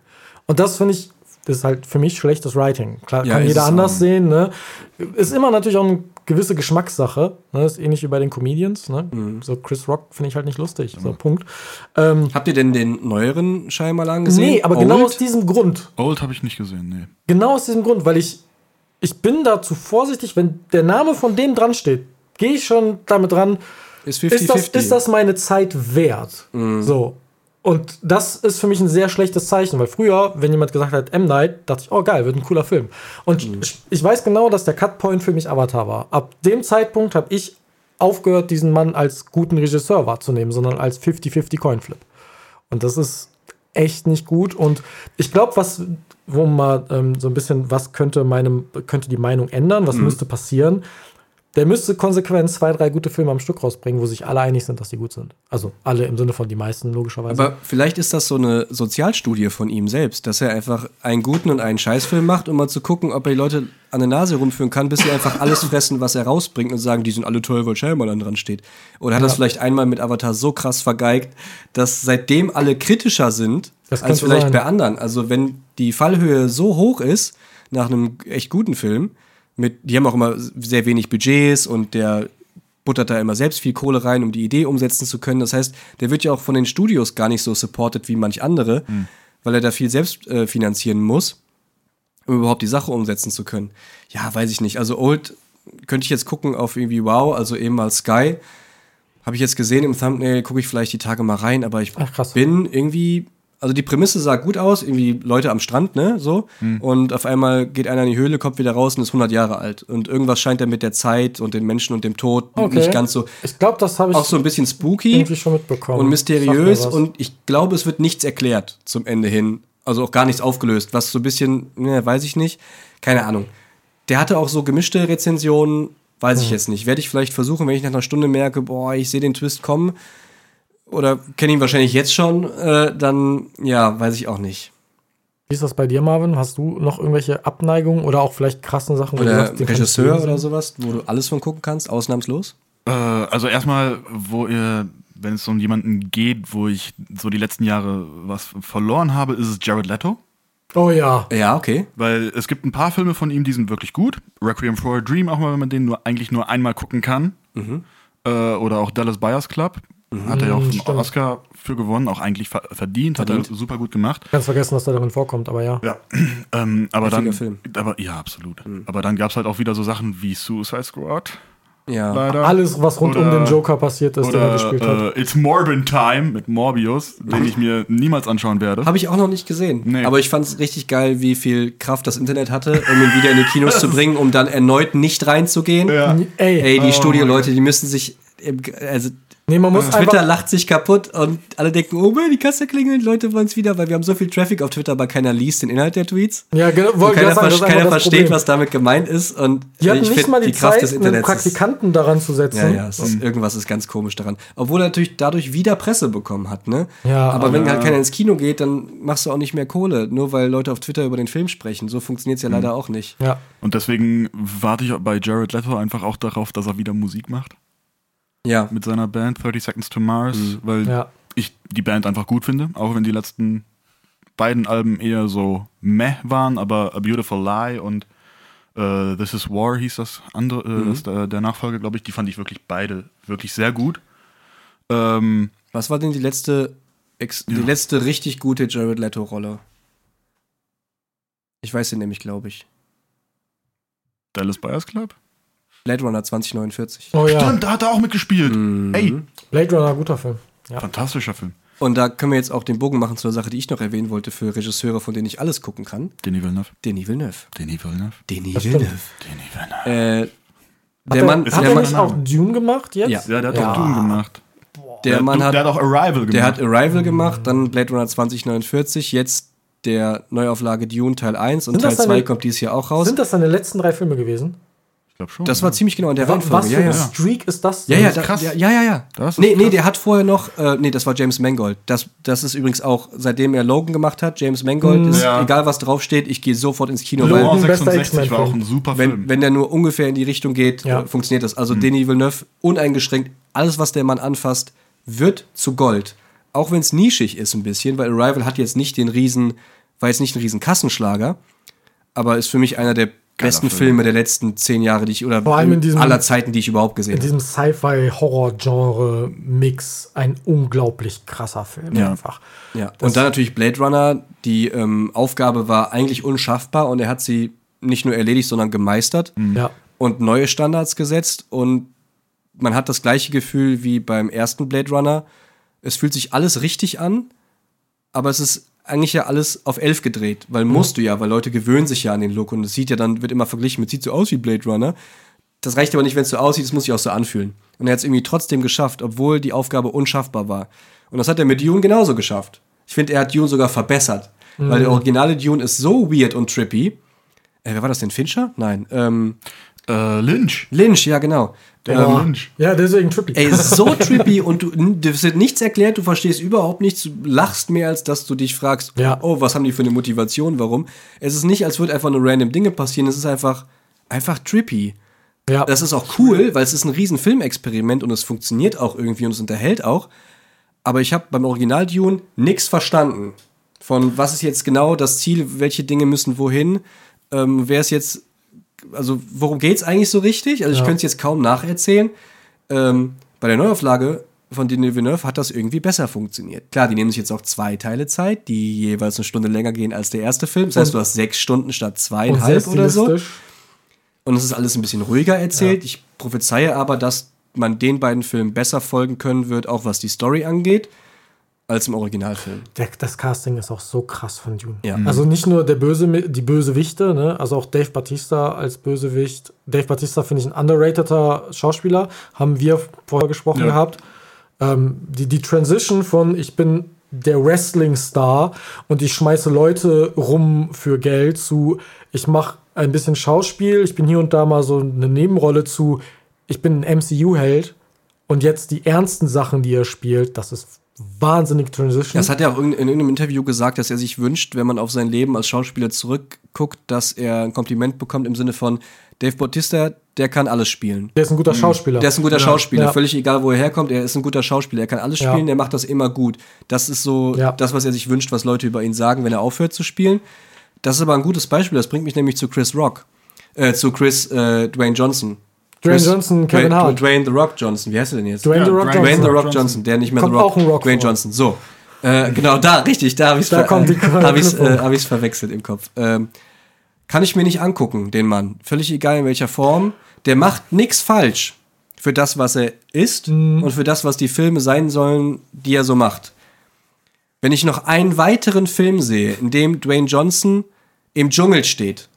Und das finde ich das ist halt für mich schlechtes Writing. Klar, Ja, kann jeder anders sehen. Ne? Ist immer natürlich auch eine gewisse Geschmackssache. Ne? Ist ähnlich wie bei den Comedians. Ne? Mhm. So Chris Rock finde ich halt nicht lustig. So, Punkt. Ähm, Habt ihr denn den neueren Shyamalan gesehen? nee, aber genau Old? aus diesem Grund. Old habe ich nicht gesehen, nee. Genau aus diesem Grund, weil ich, ich bin dazu vorsichtig, wenn der Name von dem dran steht, gehe ich schon damit dran, Ist ist das, 50-50. ist das meine Zeit wert? So. Und das ist für mich ein sehr schlechtes Zeichen, weil früher, wenn jemand gesagt hat, M. Night, dachte ich, oh geil, wird ein cooler Film. Und ich, ich weiß genau, dass der Cutpoint für mich Avatar war. Ab dem Zeitpunkt habe ich aufgehört, diesen Mann als guten Regisseur wahrzunehmen, sondern als 50-50 Coinflip. Und das ist echt nicht gut. Und ich glaube, was, wo mal ähm, so ein bisschen, was könnte meinem, könnte die Meinung ändern, was müsste passieren? Der müsste konsequent zwei, drei gute Filme am Stück rausbringen, wo sich alle einig sind, dass die gut sind. Also alle im Sinne von die meisten, logischerweise. Aber vielleicht ist das so eine Sozialstudie von ihm selbst, dass er einfach einen guten und einen Scheißfilm macht, um mal zu gucken, ob er die Leute an der Nase rumführen kann, bis sie einfach alles fressen, was er rausbringt und sagen, die sind alle toll, weil Shyamalan dran steht. Oder hat das vielleicht einmal mit Avatar so krass vergeigt, dass seitdem alle kritischer sind, Das als vielleicht sein. bei anderen. Also wenn die Fallhöhe so hoch ist, nach einem echt guten Film, mit, die haben auch immer sehr wenig Budgets und der buttert da immer selbst viel Kohle rein, um die Idee umsetzen zu können. Das heißt, der wird ja auch von den Studios gar nicht so supported wie manch andere, weil er da viel selbst äh, finanzieren muss, um überhaupt die Sache umsetzen zu können. Ja, weiß ich nicht. Also Old könnte ich jetzt gucken auf irgendwie Wow, also eben mal Sky. Habe ich jetzt gesehen im Thumbnail, gucke ich vielleicht die Tage mal rein, aber ich Ach, bin irgendwie, also die Prämisse sah gut aus, irgendwie Leute am Strand, ne, so. Und auf einmal geht einer in die Höhle, kommt wieder raus und ist 100 Jahre alt. Und irgendwas scheint er mit der Zeit und den Menschen und dem Tod Okay. nicht ganz so, Ich glaube, das habe ich auch so ein bisschen spooky irgendwie schon mitbekommen. und mysteriös und ich glaube, es wird nichts erklärt zum Ende hin. Also auch gar nichts aufgelöst, was so ein bisschen, ne, weiß ich nicht. Keine Ahnung. Der hatte auch so gemischte Rezensionen, weiß Hm. ich jetzt nicht. Werde ich vielleicht versuchen, wenn ich nach einer Stunde merke, boah, ich sehe den Twist kommen oder kenne ihn wahrscheinlich jetzt schon, äh, dann, ja, weiß ich auch nicht. Wie ist das bei dir, Marvin? Hast du noch irgendwelche Abneigungen oder auch vielleicht krassen Sachen? Oder ich Regisseur oder sowas, wo du alles von gucken kannst, ausnahmslos? Äh, also erstmal, wo ihr, wenn es um jemanden geht, wo ich so die letzten Jahre was verloren habe, ist es Jared Leto. Oh ja. Ja, okay. Weil es gibt ein paar Filme von ihm, die sind wirklich gut. Requiem for a Dream, auch mal, wenn man den nur, eigentlich nur einmal gucken kann. Äh, oder auch Dallas Buyers Club. Hat er ja auch einen stimmt. Oscar für gewonnen, auch eigentlich ver verdient, hat Verdient. er super gut gemacht. Ganz vergessen, dass der darin vorkommt, aber ja. Ja, ähm, aber Heftiger dann, Film. aber ja, absolut. Aber dann gab es halt auch wieder so Sachen wie Suicide Squad, Ja. leider. Alles, was rund um Oder- den Joker passiert ist, den er Oder gespielt hat. äh, It's Morbin Time mit Morbius, den ich mir niemals anschauen werde. Habe ich auch noch nicht gesehen. Nee. Aber ich fand es richtig geil, wie viel Kraft das Internet hatte, um ihn wieder in die Kinos zu bringen, um dann erneut nicht reinzugehen. Ja. Ey, Ey, die Oh Studio-Leute, die müssen sich. im- Also, nee, man muss Twitter einfach. lacht sich kaputt und alle denken, oh man, die Kasse klingelt, Leute wollen es wieder, weil wir haben so viel Traffic auf Twitter, aber keiner liest den Inhalt der Tweets. Ja, genau, Und keiner sagen, ver keiner versteht, Problem. was damit gemeint ist. Und Die hatten ich nicht mal die, die Kraft Zeit, des Internets. Praktikanten daran zu setzen. Ja, ja, es ist, irgendwas ist ganz komisch daran. Obwohl er natürlich dadurch wieder Presse bekommen hat, ne? Ja, aber wenn aber- halt keiner ins Kino geht, dann machst du auch nicht mehr Kohle, nur weil Leute auf Twitter über den Film sprechen. So funktioniert es ja leider auch nicht. Ja. Und deswegen warte ich bei Jared Leto einfach auch darauf, dass er wieder Musik macht Ja. mit seiner Band 30 Seconds to Mars, weil Mhm. Ja. ich die Band einfach gut finde, auch wenn die letzten beiden Alben eher so meh waren, aber A Beautiful Lie und äh, This Is War hieß das andere, äh, das, der, der Nachfolger, glaube ich, die fand ich wirklich beide wirklich sehr gut. Ähm, Was war denn die letzte, ex die Ja. letzte richtig gute Jared Leto-Rolle? Ich weiß sie nämlich, glaube ich. Dallas Buyers Club? Blade Runner 2049. Oh ja. Stimmt, da hat er auch mitgespielt. Mhm. Ey, Blade Runner, guter Film. Ja. fantastischer Film. Und da können wir jetzt auch den Bogen machen zu einer Sache, die ich noch erwähnen wollte für Regisseure, von denen ich alles gucken kann. Denis Villeneuve. Denis Villeneuve. Denis Villeneuve. Denis. Villeneuve. Denis Villeneuve. Äh, Hat der er, Mann, hat der er Mann, nicht auch Dune gemacht jetzt? Ja. Ja, der hat Ja. auch Doom gemacht. der Mann der, hat, der hat auch Arrival gemacht. der hat Arrival gemacht, dann Blade Runner 2049, jetzt der Neuauflage Dune Teil 1 und Sind Teil das seine- 2 kommt dieses Jahr auch raus. Sind das seine letzten drei Filme gewesen? Ich glaube schon. Das war ziemlich genau in der Was Reihenfolge. für Ja, ein ja. Streak ist das? Ja, ja, ist da, krass. ja, ja, ja, ja. Das ist nee, nee, krass. der hat vorher noch, äh, nee, das war James Mangold. Das, das ist übrigens auch, seitdem er Logan gemacht hat, James Mangold ist, Ja. egal was draufsteht, ich gehe sofort ins Kino, Logan, weil Logan bester 66 war auch ein super wenn, Film. wenn der nur ungefähr in die Richtung geht, Ja. äh, funktioniert das. Also Denis Villeneuve, uneingeschränkt, alles, was der Mann anfasst, wird zu Gold. Auch wenn es nischig ist ein bisschen, weil Arrival hat jetzt nicht den riesen War jetzt nicht ein riesen Kassenschlager, aber ist für mich einer der besten Film. Filme der letzten zehn Jahre, die ich, oder Vor allem in diesem- aller Zeiten, die ich überhaupt gesehen In habe. diesem Sci-Fi-Horror-Genre-Mix ein unglaublich krasser Film Ja. einfach. Ja. Und dann natürlich Blade Runner. Die ähm, Aufgabe war eigentlich unschaffbar und er hat sie nicht nur erledigt, sondern gemeistert Ja. und neue Standards gesetzt. Und man hat das gleiche Gefühl wie beim ersten Blade Runner. Es fühlt sich alles richtig an, aber es ist eigentlich ja alles auf 11 gedreht, weil musst du ja, weil Leute gewöhnen sich ja an den Look und es sieht ja dann, wird immer verglichen mit, sieht so aus wie Blade Runner. Das reicht aber nicht, wenn es so aussieht, es muss sich auch so anfühlen. Und er hat es irgendwie trotzdem geschafft, obwohl die Aufgabe unschaffbar war. Und das hat er mit Dune genauso geschafft. Ich finde, er hat Dune sogar verbessert, weil der originale Dune ist so weird und trippy. Äh, wer war das denn? Fincher? Nein. Ähm, Äh, Lynch. Lynch, ja genau. Der Ähm, Lynch. Ja, deswegen trippy. Ey, es ist so trippy und du, es wird nichts erklärt, du verstehst überhaupt nichts, du lachst mehr, als dass du dich fragst, Ja. oh, was haben die für eine Motivation, warum? Es ist nicht, als würde einfach nur random Dinge passieren, es ist einfach, einfach trippy. ja. Das ist auch cool, weil es ist ein riesen Filmexperiment und es funktioniert auch irgendwie und es unterhält auch. Aber ich habe beim Original Dune nichts verstanden. Von was ist jetzt genau das Ziel, welche Dinge müssen wohin, ähm, wer ist jetzt, also worum geht's eigentlich so richtig? Also ich Ja. könnte es jetzt kaum nacherzählen. Ähm, bei der Neuauflage von Denis Villeneuve hat das irgendwie besser funktioniert. Klar, die nehmen sich jetzt auch zwei Teile Zeit, die jeweils eine Stunde länger gehen als der erste Film. Das heißt, du hast sechs Stunden statt zweieinhalb oder so. Und es ist alles ein bisschen ruhiger erzählt. Ich prophezeie aber, dass man den beiden Filmen besser folgen können wird, auch was die Story angeht, als im Originalfilm. Der, das Casting ist auch so krass von Dune. Ja. Also nicht nur der Böse, die Bösewichte, ne? also auch Dave Batista als Bösewicht. Dave Batista finde ich ein underrateder Schauspieler, haben wir vorher gesprochen Ja. gehabt. Ähm, die, die Transition von ich bin der Wrestling-Star und ich schmeiße Leute rum für Geld zu ich mache ein bisschen Schauspiel, ich bin hier und da mal so eine Nebenrolle zu ich bin ein MCU-Held und jetzt die ernsten Sachen, die er spielt, das ist wahnsinnig Transition. Das hat er auch in, in irgendeinem Interview gesagt, dass er sich wünscht, wenn man auf sein Leben als Schauspieler zurückguckt, dass er ein Kompliment bekommt im Sinne von Dave Bautista, der kann alles spielen. Der ist ein guter Schauspieler. Der ist ein guter Schauspieler, Ja. völlig egal, wo er herkommt, er ist ein guter Schauspieler, er kann alles Ja. spielen, er macht das immer gut. Das ist so Ja. das, was er sich wünscht, was Leute über ihn sagen, wenn er aufhört zu spielen. Das ist aber ein gutes Beispiel, das bringt mich nämlich zu Chris Rock, äh, zu Chris äh, Dwayne Johnson. Dwayne Chris- Johnson, Kevin Dwayne, Hart. Dwayne The Rock Johnson, wie heißt er denn jetzt? Dwayne Ja, The Rock Dwayne Johnson. Dwayne The Rock Johnson. Der nicht mehr Kommt The Rock, auch ein Rock Dwayne vor. Johnson. So, äh, genau da, richtig, da habe ich Da kommt die hab ich's, äh, hab ich's verwechselt im Kopf. Ähm, kann ich mir nicht angucken, den Mann. Völlig egal in welcher Form. Der macht nichts falsch für das, was er ist Mhm. und für das, was die Filme sein sollen, die er so macht. Wenn ich noch einen weiteren Film sehe, in dem Dwayne Johnson im Dschungel steht,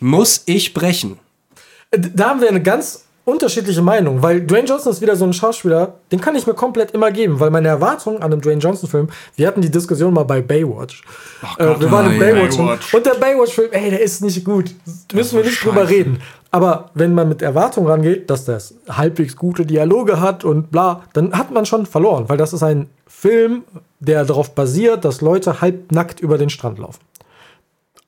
muss ich brechen. Da haben wir eine ganz unterschiedliche Meinung, weil Dwayne Johnson ist wieder so ein Schauspieler, den kann ich mir komplett immer geben, weil meine Erwartungen an einem Dwayne Johnson-Film, wir hatten die Diskussion mal bei Baywatch. äh, wir waren oh im. Baywatch, Baywatch. und der Baywatch-Film, ey, der ist nicht gut. Müssen wir nicht drüber scheiße. reden. Aber wenn man mit Erwartungen rangeht, dass das halbwegs gute Dialoge hat und bla, dann hat man schon verloren, weil das ist ein Film, der darauf basiert, dass Leute halbnackt über den Strand laufen.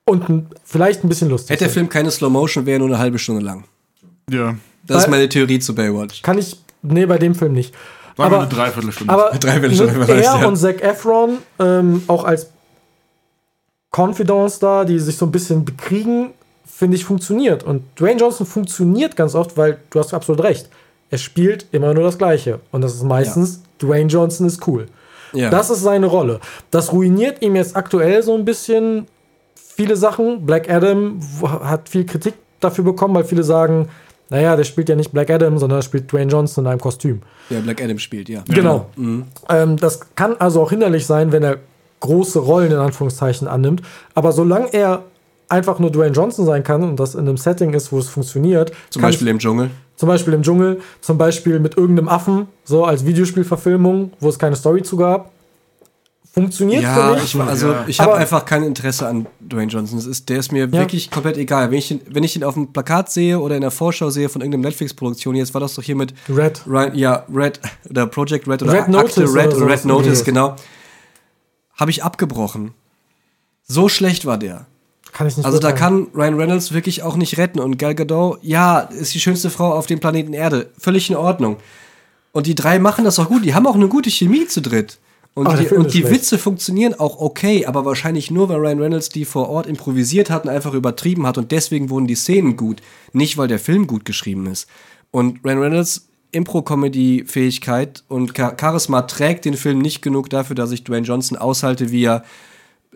Und vielleicht ein bisschen lustig. Hätte der. Film keine Slow Motion, wäre nur eine halbe Stunde lang. Ja. Das ist Weil- meine Theorie zu Baywatch. Kann ich. Nee, bei dem Film nicht. War aber nur eine Dreiviertelstunde. aber Dreiviertelstunde, mit was heißt er der? und Zac Efron ähm, auch als Confidence da, die sich so ein bisschen bekriegen, finde ich, funktioniert. Und Dwayne Johnson funktioniert ganz oft, weil du hast absolut recht. Er spielt immer nur das Gleiche. Und das ist meistens, Dwayne Johnson ist cool. Ja. Das ist seine Rolle. Das ruiniert ihm jetzt aktuell so ein bisschen viele Sachen. Black Adam hat viel Kritik dafür bekommen, weil viele sagen, naja, der spielt ja nicht Black Adam, sondern er spielt Dwayne Johnson in einem Kostüm. Der Black Adam spielt, ja. Genau. Ähm, das kann also auch hinderlich sein, wenn er große Rollen in Anführungszeichen annimmt. Aber solange er einfach nur Dwayne Johnson sein kann und das in einem Setting ist, wo es funktioniert, Zum Beispiel im Dschungel. zum Beispiel im Dschungel, zum Beispiel mit irgendeinem Affen, so als Videospielverfilmung, wo es keine Story zu gab, funktioniert Ja, für mich. ich, also Ja. ich habe einfach kein Interesse an Dwayne Johnson. Das ist, der ist mir Ja. wirklich komplett egal. Wenn ich, ihn, wenn ich ihn auf dem Plakat sehe oder in der Vorschau sehe von irgendeiner Netflix-Produktion, jetzt war das doch hier mit Red. Ryan, ja, Red oder Project Red oder Red Akte Notice Red, oder Red Notice, genau. Habe ich abgebrochen. So schlecht war der. Kann ich nicht Also da kann Ryan Reynolds wirklich auch nicht retten. Und Gal Gadot, ja, ist die schönste Frau auf dem Planeten Erde. Völlig in Ordnung. Und die drei machen das auch gut. Die haben auch eine gute Chemie zu dritt. Und der die, und die. Witze funktionieren auch okay, aber wahrscheinlich nur, weil Ryan Reynolds die vor Ort improvisiert hat und einfach übertrieben hat und deswegen wurden die Szenen gut, nicht weil der Film gut geschrieben ist. Und Ryan Reynolds Impro-Comedy-Fähigkeit und Char Charisma trägt den Film nicht genug dafür, dass ich Dwayne Johnson aushalte, wie er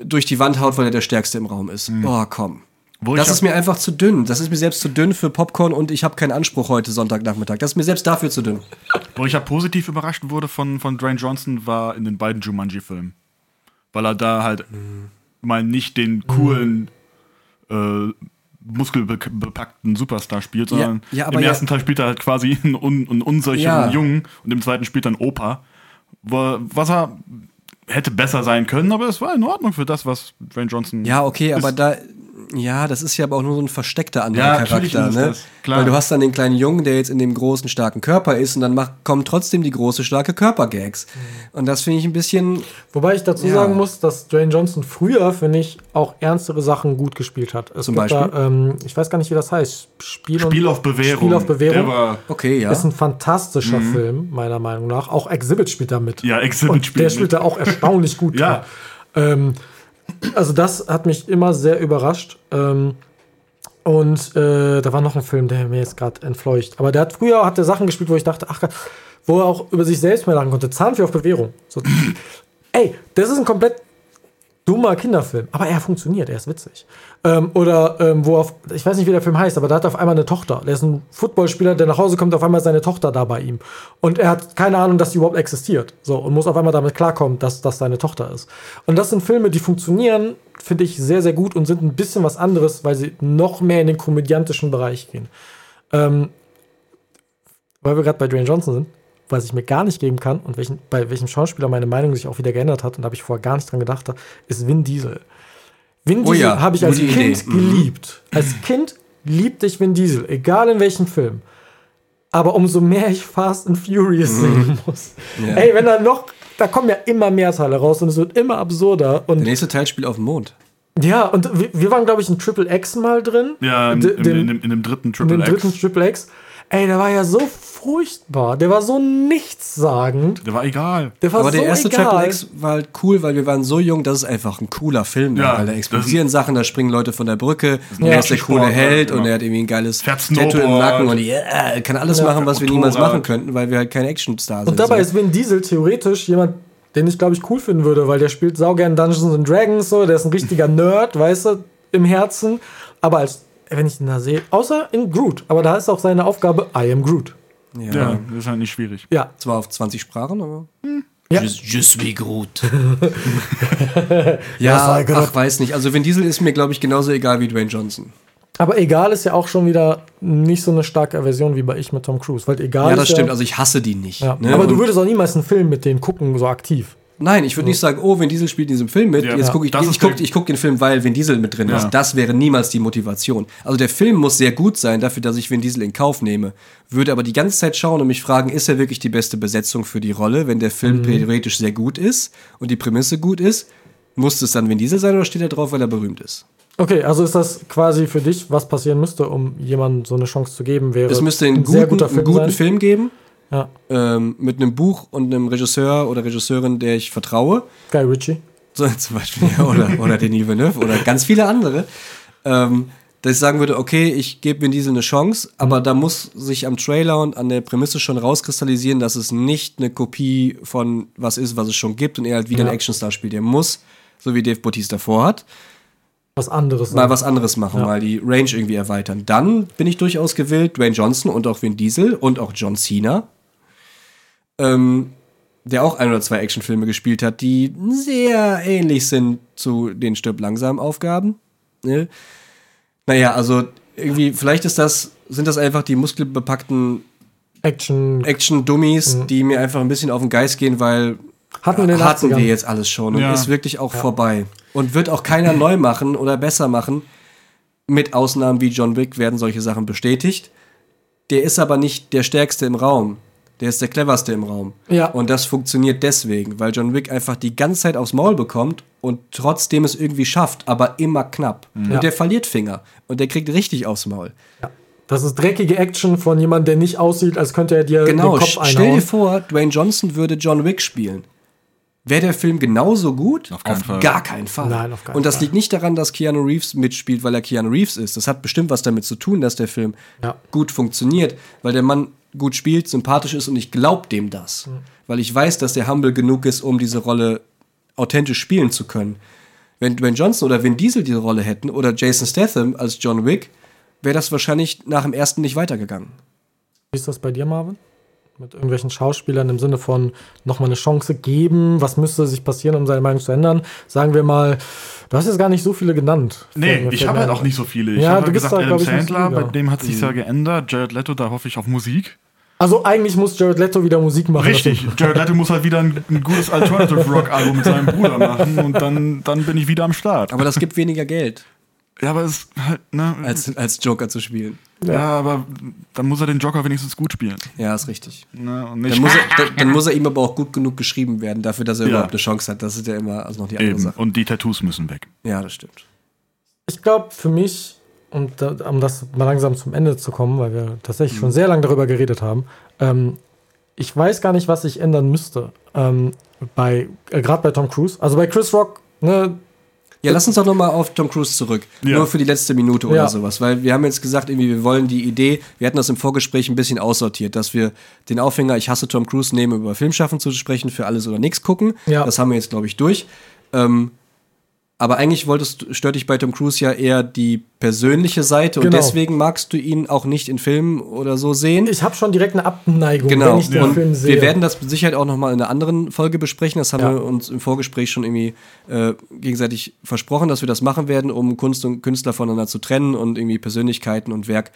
durch die Wand haut, weil er der Stärkste im Raum ist. Oh, komm. Wo das ist mir einfach zu dünn. Das ist mir selbst zu dünn für Popcorn und ich habe keinen Anspruch heute Sonntagnachmittag. Das ist mir selbst dafür zu dünn. Wo ich ja positiv überrascht wurde von, von Dwayne Johnson, war in den beiden Jumanji-Filmen. Weil er da halt mal nicht den coolen, äh, muskelbepackten Superstar spielt, sondern ja, aber im ja- ersten Teil spielt er halt quasi einen, un, einen unsicheren Ja. Jungen und im zweiten spielt er einen Opa. Wo, was er hätte besser sein können, aber es war in Ordnung für das, was Dwayne Johnson. Ja, okay, aber ist. da. Ja, das ist ja aber auch nur so ein versteckter anderer Ja, Charakter, ist ne? das, klar. Weil du hast dann den kleinen Jungen, der jetzt in dem großen, starken Körper ist und dann macht, kommen trotzdem die große, starke Körpergags. Und das finde ich ein bisschen. Wobei ich dazu Ja. sagen muss, dass Dwayne Johnson früher, finde ich, auch ernstere Sachen gut gespielt hat. Es Zum Beispiel? Da, ähm, ich weiß gar nicht, wie das heißt. Spiel, und- Spiel auf Bewährung. Spiel auf Bewährung. War, Okay, ja. Ist ein fantastischer Film, meiner Meinung nach. Auch Exhibit spielt da mit. Ja, Exhibit Und spielt der spielt da auch erstaunlich gut. Ja. Ähm, also das hat mich immer sehr überrascht. Ähm, und äh, da war noch ein Film, der mir jetzt gerade entfleucht. Aber der hat früher hat der Sachen gespielt, wo ich dachte, ach wo er auch über sich selbst mehr lachen konnte. Zahnfee auf Bewährung. So, ey, das ist ein komplett dummer Kinderfilm, aber er funktioniert, er ist witzig. Ähm, oder ähm, wo auf, ich weiß nicht, wie der Film heißt, aber da hat er auf einmal eine Tochter. Der ist ein Footballspieler, der nach Hause kommt, auf einmal seine Tochter da bei ihm. Und er hat keine Ahnung, dass die überhaupt existiert. So, und muss auf einmal damit klarkommen, dass das seine Tochter ist. Und das sind Filme, die funktionieren, finde ich, sehr, sehr gut und sind ein bisschen was anderes, weil sie noch mehr in den komödiantischen Bereich gehen. Ähm, weil wir gerade bei Dwayne Johnson sind, was ich mir gar nicht geben kann und welchen, bei welchem Schauspieler meine Meinung sich auch wieder geändert hat und da habe ich vorher gar nicht dran gedacht, ist Vin Diesel. Vin Oh Diesel ja, habe ich als Kind Idee. Mhm. geliebt. Als Kind liebte ich Vin Diesel, egal in welchem Film. Aber umso mehr ich Fast and Furious sehen muss. Mhm. Ja. Ey, wenn da noch, da kommen ja immer mehr Teile raus und es wird immer absurder. Und Der nächste Teil spielt auf dem Mond. ja, und wir, wir waren, glaube ich, in Triple X mal drin. ja, im, im, dem- in, dem, in dem dritten in Triple dem X. dritten Triple X. Ey, der war ja so furchtbar. Der war so nichtssagend. Der war egal. Der war Aber so der erste egal. Triple X war halt cool, weil wir waren so jung, dass es einfach ein cooler Film. Ja, weil da explodieren Sachen, da springen Leute von der Brücke, ein er ist der coole Held ja. und er hat irgendwie ein geiles Tattoo im. Nacken und yeah, kann alles Ja, machen, was wir niemals machen könnten, weil wir halt kein Actionstar sind. Und dabei ist Vin Diesel theoretisch jemand, den ich, glaube ich, cool finden würde, weil der spielt saugern Dungeons and Dragons so, der ist ein richtiger Nerd, weißt du, im Herzen. Aber als, wenn ich ihn da sehe, außer in Groot, aber da ist auch seine Aufgabe, I am Groot. ja. Ja, das ist halt nicht schwierig. Ja. Zwar auf 20 Sprachen, aber. Ja. Je, je suis Groot. Ja, Gott. ach, weiß nicht. Also Vin Diesel ist mir, glaube ich, genauso egal wie Dwayne Johnson. Aber egal ist ja auch schon wieder nicht so eine starke Version wie bei ich mit Tom Cruise. Weil egal Ja, das ist stimmt. Ja, Also ich hasse die nicht. ja. ne? Aber du Und- würdest auch niemals einen Film mit denen gucken, so aktiv. Nein, ich würde nicht sagen, oh, Vin Diesel spielt in diesem Film mit. Ja. Jetzt gucke ich, ich, guck, ich guck den Film, weil Vin Diesel mit drin Ja. ist. Das wäre niemals die Motivation. Also der Film muss sehr gut sein, dafür, dass ich Vin Diesel in Kauf nehme. Würde aber die ganze Zeit schauen und mich fragen, ist er wirklich die beste Besetzung für die Rolle, wenn der Film theoretisch sehr gut ist und die Prämisse gut ist? Muss es dann Vin Diesel sein oder steht er drauf, weil er berühmt ist? Okay, also ist das quasi für dich, was passieren müsste, um jemandem so eine Chance zu geben, wäre Es müsste einen ein guten, Film einen guten. Film geben, Ja. ähm, mit einem Buch und einem Regisseur oder Regisseurin, der ich vertraue. Guy Ritchie. So, zum Beispiel, oder, oder Denis Villeneuve oder ganz viele andere, ähm, dass ich sagen würde, okay, ich gebe Vin Diesel eine Chance, aber da muss sich am Trailer und an der Prämisse schon rauskristallisieren, dass es nicht eine Kopie von was ist, was es schon gibt und er halt wieder Ja. ein Actionstar spielt. Er muss, so wie Dave Bautista vorhat, Was anderes. mal was anderes machen, Ja. mal die Range irgendwie erweitern. Dann bin ich durchaus gewillt, Dwayne Johnson und auch Vin Diesel und auch John Cena, ähm, der auch ein oder zwei Actionfilme gespielt hat, die sehr ähnlich sind zu den Stirb langsam Aufgaben. Ne? Naja, also irgendwie, vielleicht ist das, sind das einfach die muskelbepackten Action. Action-Dummies, die mir einfach ein bisschen auf den Geist gehen, weil Hatten den hatten 80ern. wir jetzt alles schon und Ja. ist wirklich auch vorbei. Und wird auch keiner neu machen oder besser machen. Mit Ausnahmen wie John Wick werden solche Sachen bestätigt. Der ist aber nicht der Stärkste im Raum. Der ist der cleverste im Raum. Ja. Und das funktioniert deswegen, weil John Wick einfach die ganze Zeit aufs Maul bekommt und trotzdem es irgendwie schafft, aber immer knapp. Ja. Und der verliert Finger. Und der kriegt richtig aufs Maul. Das ist dreckige Action von jemandem, der nicht aussieht, als könnte er dir Genau, den Kopf stell dir einhauen. vor, Dwayne Johnson würde John Wick spielen. Wäre der Film genauso gut? Auf keinen Fall. gar keinen Fall. Nein, auf keinen Und das Fall. liegt nicht daran, dass Keanu Reeves mitspielt, weil er Keanu Reeves ist. Das hat bestimmt was damit zu tun, dass der Film Ja. gut funktioniert, weil der Mann gut spielt, sympathisch ist und ich glaub dem das. Weil ich weiß, dass der humble genug ist, um diese Rolle authentisch spielen zu können. Wenn Dwayne Johnson oder Vin Diesel diese Rolle hätten oder Jason Statham als John Wick, wäre das wahrscheinlich nach dem ersten nicht weitergegangen. Wie ist das bei dir, Marvin? Mit irgendwelchen Schauspielern im Sinne von nochmal eine Chance geben? Was müsste sich passieren, um seine Meinung zu ändern? Sagen wir mal, du hast jetzt gar nicht so viele genannt. Nee, ich habe halt auch nicht so viele. Ich Ja, habe du halt gesagt, da, Adam Sandler, bei dem hat sich ja geändert. Jared Leto, da hoffe ich auf Musik. Also eigentlich muss Jared Leto wieder Musik machen. Richtig, Jared Leto muss halt wieder ein, ein gutes Alternative Rock Album mit seinem Bruder machen und dann, dann bin ich wieder am Start. Aber das gibt weniger Geld, ja, aber es halt, ne, als, als Joker zu spielen. ja. aber dann muss er den Joker wenigstens gut spielen. Ja, ist richtig. Ne, und Dann muss, er, dann, dann muss er ihm aber auch gut genug geschrieben werden, dafür, dass er Ja. überhaupt eine Chance hat. Das ist ja immer also noch die andere eben. Sache. Und die Tattoos müssen weg. Ja, das stimmt. Ich glaube, für mich, und da, um das mal langsam zum Ende zu kommen, weil wir tatsächlich schon sehr lange darüber geredet haben, ähm, ich weiß gar nicht, was ich ändern müsste. Ähm, bei, äh, gerade bei Tom Cruise. Also bei Chris Rock, ne, Ja, lass uns doch nochmal auf Tom Cruise zurück. Ja. Nur für die letzte Minute oder Ja. sowas. Weil wir haben jetzt gesagt, irgendwie, wir wollen die Idee, wir hatten das im Vorgespräch ein bisschen aussortiert, dass wir den Aufhänger Ich hasse Tom Cruise nehmen, über Filmschaffen zu sprechen, für alles oder nichts gucken. Ja. Das haben wir jetzt, glaube ich, durch. Ähm, aber eigentlich wolltest, du- stört dich bei Tom Cruise ja eher die persönliche Seite und Genau. deswegen magst du ihn auch nicht in Filmen oder so sehen. ich habe schon direkt eine Abneigung, Genau. wenn ich den Und Film sehe. wir werden das mit Sicherheit auch noch mal in einer anderen Folge besprechen. Das haben Ja. wir uns im Vorgespräch schon irgendwie äh, gegenseitig versprochen, dass wir das machen werden, um Kunst und Künstler voneinander zu trennen und irgendwie Persönlichkeiten und Werk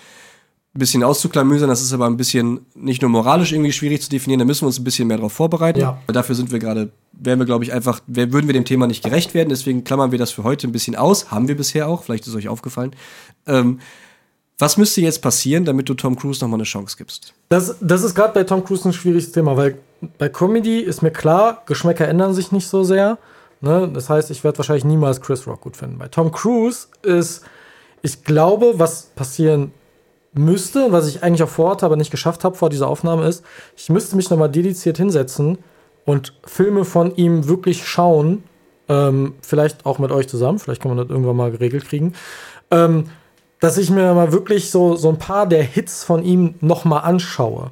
bisschen auszuklamüsern. Das ist aber ein bisschen nicht nur moralisch irgendwie schwierig zu definieren. Da müssen wir uns ein bisschen mehr darauf vorbereiten. Ja. Dafür sind wir gerade, wären wir, glaube ich, einfach, würden wir dem Thema nicht gerecht werden. Deswegen klammern wir das für heute ein bisschen aus. Haben wir bisher auch. Vielleicht ist euch aufgefallen. Ähm, was müsste jetzt passieren, damit du Tom Cruise noch mal eine Chance gibst? Das, das ist gerade bei Tom Cruise ein schwieriges Thema, weil bei Comedy ist mir klar, Geschmäcker ändern sich nicht so sehr. Ne? Das heißt, ich werde wahrscheinlich niemals Chris Rock gut finden. Bei Tom Cruise ist, ich glaube, was passieren müsste, was ich eigentlich auch vorhatte, aber nicht geschafft habe vor dieser Aufnahme, ist, ich müsste mich nochmal dediziert hinsetzen und Filme von ihm wirklich schauen. Ähm, vielleicht auch mit euch zusammen, vielleicht kann man das irgendwann mal geregelt kriegen. Ähm, dass ich mir mal wirklich so, so ein paar der Hits von ihm nochmal anschaue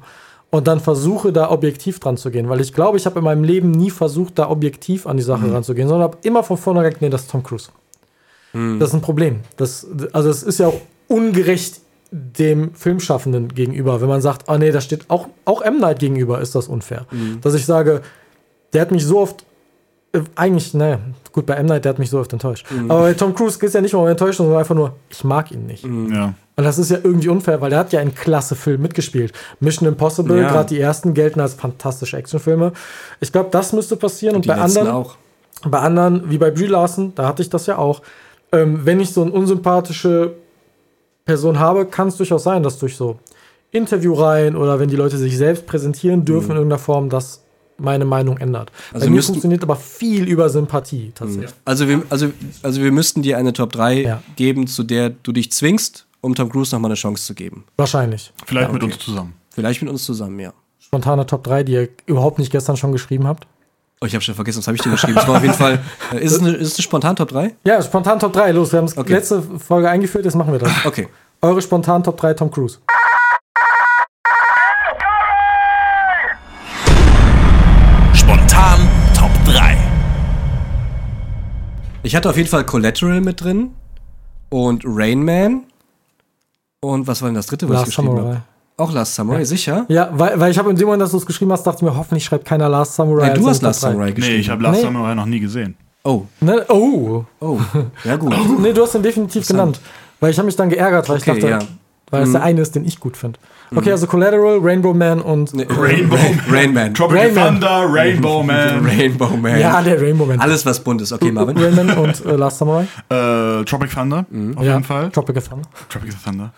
und dann versuche, da objektiv dran zu gehen. Weil ich glaube, ich habe in meinem Leben nie versucht, da objektiv an die Sache ranzugehen, sondern habe immer von vornherein gesagt, nee, das ist Tom Cruise. Das ist ein Problem. Das, also es ist ja auch ungerecht dem Filmschaffenden gegenüber, wenn man sagt, oh nee, da steht auch, auch M. Night gegenüber, ist das unfair. Dass ich sage, der hat mich so oft äh, eigentlich, naja, gut, bei M. Night, der hat mich so oft enttäuscht. Aber bei Tom Cruise geht es ja nicht um Enttäuschung, sondern einfach nur, ich mag ihn nicht. Ja. Und das ist ja irgendwie unfair, weil der hat ja in klasse Film mitgespielt. Mission Impossible, Ja. gerade die ersten gelten als fantastische Actionfilme. Ich glaube, das müsste passieren. Und, Die bei anderen, auch. bei anderen, wie bei Brie Larson, da hatte ich das ja auch. Ähm, wenn ich so eine unsympathische Person habe, kann es durchaus sein, dass durch so Interviewreihen oder wenn die Leute sich selbst präsentieren dürfen in irgendeiner Form, das meine Meinung ändert. Also Bei mir funktioniert aber viel über Sympathie tatsächlich. Also wir, also, also wir müssten dir eine Top 3 Ja. geben, zu der du dich zwingst, um Tom Cruise noch mal eine Chance zu geben. Wahrscheinlich. Vielleicht Ja, mit okay. uns zusammen. Vielleicht mit uns zusammen, ja. Spontane Top 3, die ihr überhaupt nicht gestern schon geschrieben habt. Oh, ich habe schon vergessen, was habe ich denn geschrieben? Es war auf jeden Fall. Äh, ist, es eine, ist es eine spontan Top 3? Ja, spontan Top 3, los, wir haben es Okay. letzte Folge eingeführt, jetzt machen wir das. Okay. Eure spontan Top 3 Tom Cruise. Spontan Top 3. Ich hatte auf jeden Fall Collateral mit drin und Rain Man. Und was war denn das dritte, was Last ich geschrieben habe? Auch Last Samurai, sicher? Ja, weil, weil ich habe in dem Moment, dass du es geschrieben hast, dachte ich mir, hoffentlich schreibt keiner Last Samurai. Nein, als du hast seine Last Top 3. Samurai geschrieben. Nee, ich habe Last Nee. Samurai noch nie gesehen. Oh, Ne? Oh, oh. Ja, gut. nee, du hast den definitiv genannt. Weil ich habe mich dann geärgert, weil Okay, ich dachte, ja. Mhm. weil es der eine ist, den ich gut finde. Okay, also Collateral, Rainbow Man und. Nee, Rainbow. Rain, Rain Man. Tropical Rain Man. Thunder, Rainbow Man, Rainbow Man. Ja, der Rainbow Man. Alles, was bunt ist. Okay, Marvin. Rain Man und äh, Last Samurai. äh, Tropic Thunder, auf ja, jeden Fall. Tropical Thunder. Tropical Thunder.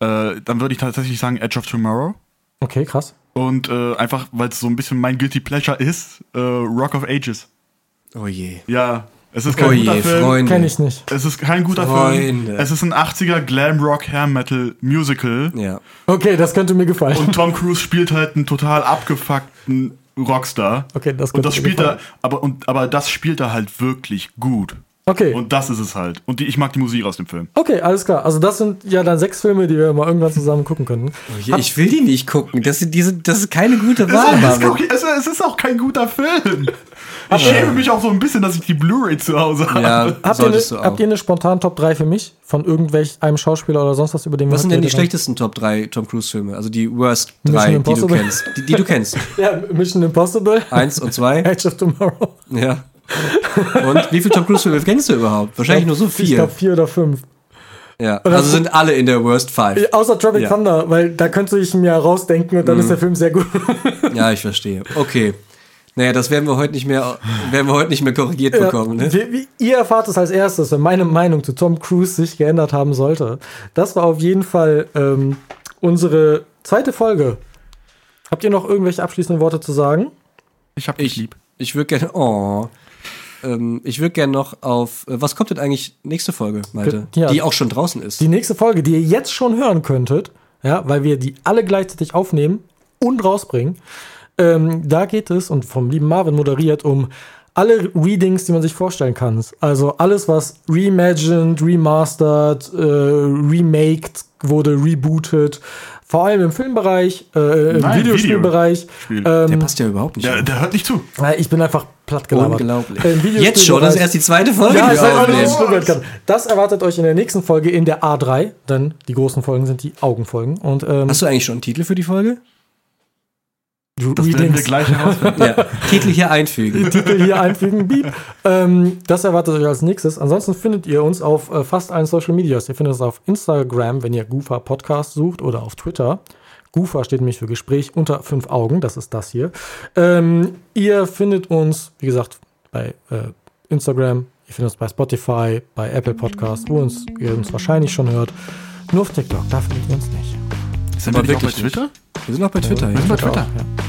Äh, dann würde ich tatsächlich sagen Edge of Tomorrow. Okay, krass. Und äh, einfach, weil es so ein bisschen mein Guilty Pleasure ist, äh, Rock of Ages. Oh je. Ja, es ist kein Oh guter je, Film. Freunde. Kenne ich nicht. Es ist kein guter Freunde. Film. Es ist ein 80er Glam Rock Hair Metal Musical. Ja. Okay, das könnte mir gefallen. Und Tom Cruise spielt halt einen total abgefuckten Rockstar. Okay, das und könnte das mir spielt er, gefallen. aber, und, aber das spielt er halt wirklich gut. Okay. Und das ist es halt. Und die, ich mag die Musik aus dem Film. Okay, alles klar. Also das sind ja dann sechs Filme, die wir mal irgendwann zusammen gucken können. Ich will die nicht gucken. Das, sind, die sind, das ist keine gute Wahl, Es ist, auch, es, es ist auch kein guter Film. Ich schäme mich auch so ein bisschen, dass ich die Blu-ray zu Hause habe. Ja, Habt ihr, auch. habt ihr eine spontan Top 3 für mich? Von irgendwelch einem Schauspieler oder sonst was, über den wir Was sind denn die schlechtesten Top 3 Tom Cruise Filme? Also die Worst Mission 3, die du kennst. Die, die du kennst. Ja, Mission Impossible. Eins und zwei. Edge of Tomorrow. Ja. Und wie viele Tom Cruise Filme kennst du überhaupt? Wahrscheinlich nur so Ich vier. glaube vier oder fünf. Ja. Also sind alle in der Worst Five. Außer Tropic Ja. Thunder, weil da könnte ich mir rausdenken und dann ist der Film sehr gut. Ja, ich verstehe. Okay. Naja, das werden wir heute nicht mehr, werden wir heute nicht mehr korrigiert bekommen, ne? wie, wie, ihr erfahrt es als erstes, wenn meine Meinung zu Tom Cruise sich geändert haben sollte. Das war auf jeden Fall ähm, unsere zweite Folge. Habt ihr noch irgendwelche abschließenden Worte zu sagen? Ich hab dich Ich, lieb. ich würde gerne, oh, ähm, ich würde gerne noch auf, äh, was kommt denn eigentlich nächste Folge, Malte? Ja. Die auch schon draußen ist. Die nächste Folge, die ihr jetzt schon hören könntet, ja, weil wir die alle gleichzeitig aufnehmen und rausbringen, ähm, da geht es, und vom lieben Marvin moderiert, um alle Readings, die man sich vorstellen kann. Also alles, was reimagined, remastered, äh, remaked wurde, rebootet. Vor allem im Filmbereich, äh, im Nein, Videospielbereich. Spiel. der Ähm, passt ja überhaupt nicht. Der, der hört nicht zu. äh, ich bin einfach platt gelabert. Unglaublich. Äh, Jetzt schon, das ist erst die zweite Folge. ja, kann. Das erwartet euch in der nächsten Folge in der A3, denn die großen Folgen sind die Augenfolgen. Und ähm, Hast du eigentlich schon einen Titel für die Folge? Das werden wir gleich herausfinden. Ja. Titel hier einfügen. Titel hier einfügen. Beep. Ähm, das erwartet euch als nächstes. Ansonsten findet ihr uns auf äh, fast allen Social Medias. Ihr findet uns auf Instagram, wenn ihr Goofa Podcast sucht, oder auf Twitter. Goofa steht nämlich für Gespräch unter fünf Augen. Das ist das hier. Ähm, ihr findet uns, wie gesagt, bei äh, Instagram. Ihr findet uns bei Spotify, bei Apple Podcast, wo uns, ihr uns wahrscheinlich schon hört. Nur auf TikTok, da findet ihr uns nicht. Sind wir bei wirklich nicht. Twitter? Wir sind auch bei Twitter. Wir Ja. sind bei Twitter Twitter. auch, ja.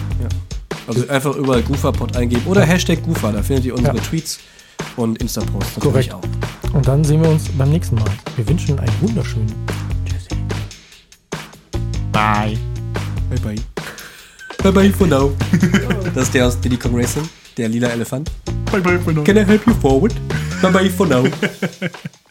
Also einfach überall Gooferpod eingeben oder Hashtag Goofer, da findet ihr unsere Ja. Tweets und Insta-Posts Korrekt. natürlich auch. Und dann sehen wir uns beim nächsten Mal. Wir wünschen einen wunderschönen Tschüssi. Bye. Bye bye. Bye bye for now. das ist der aus Diddy Kong Racing, der lila Elefant. Bye bye. bye. Can I help you forward? Bye bye for now.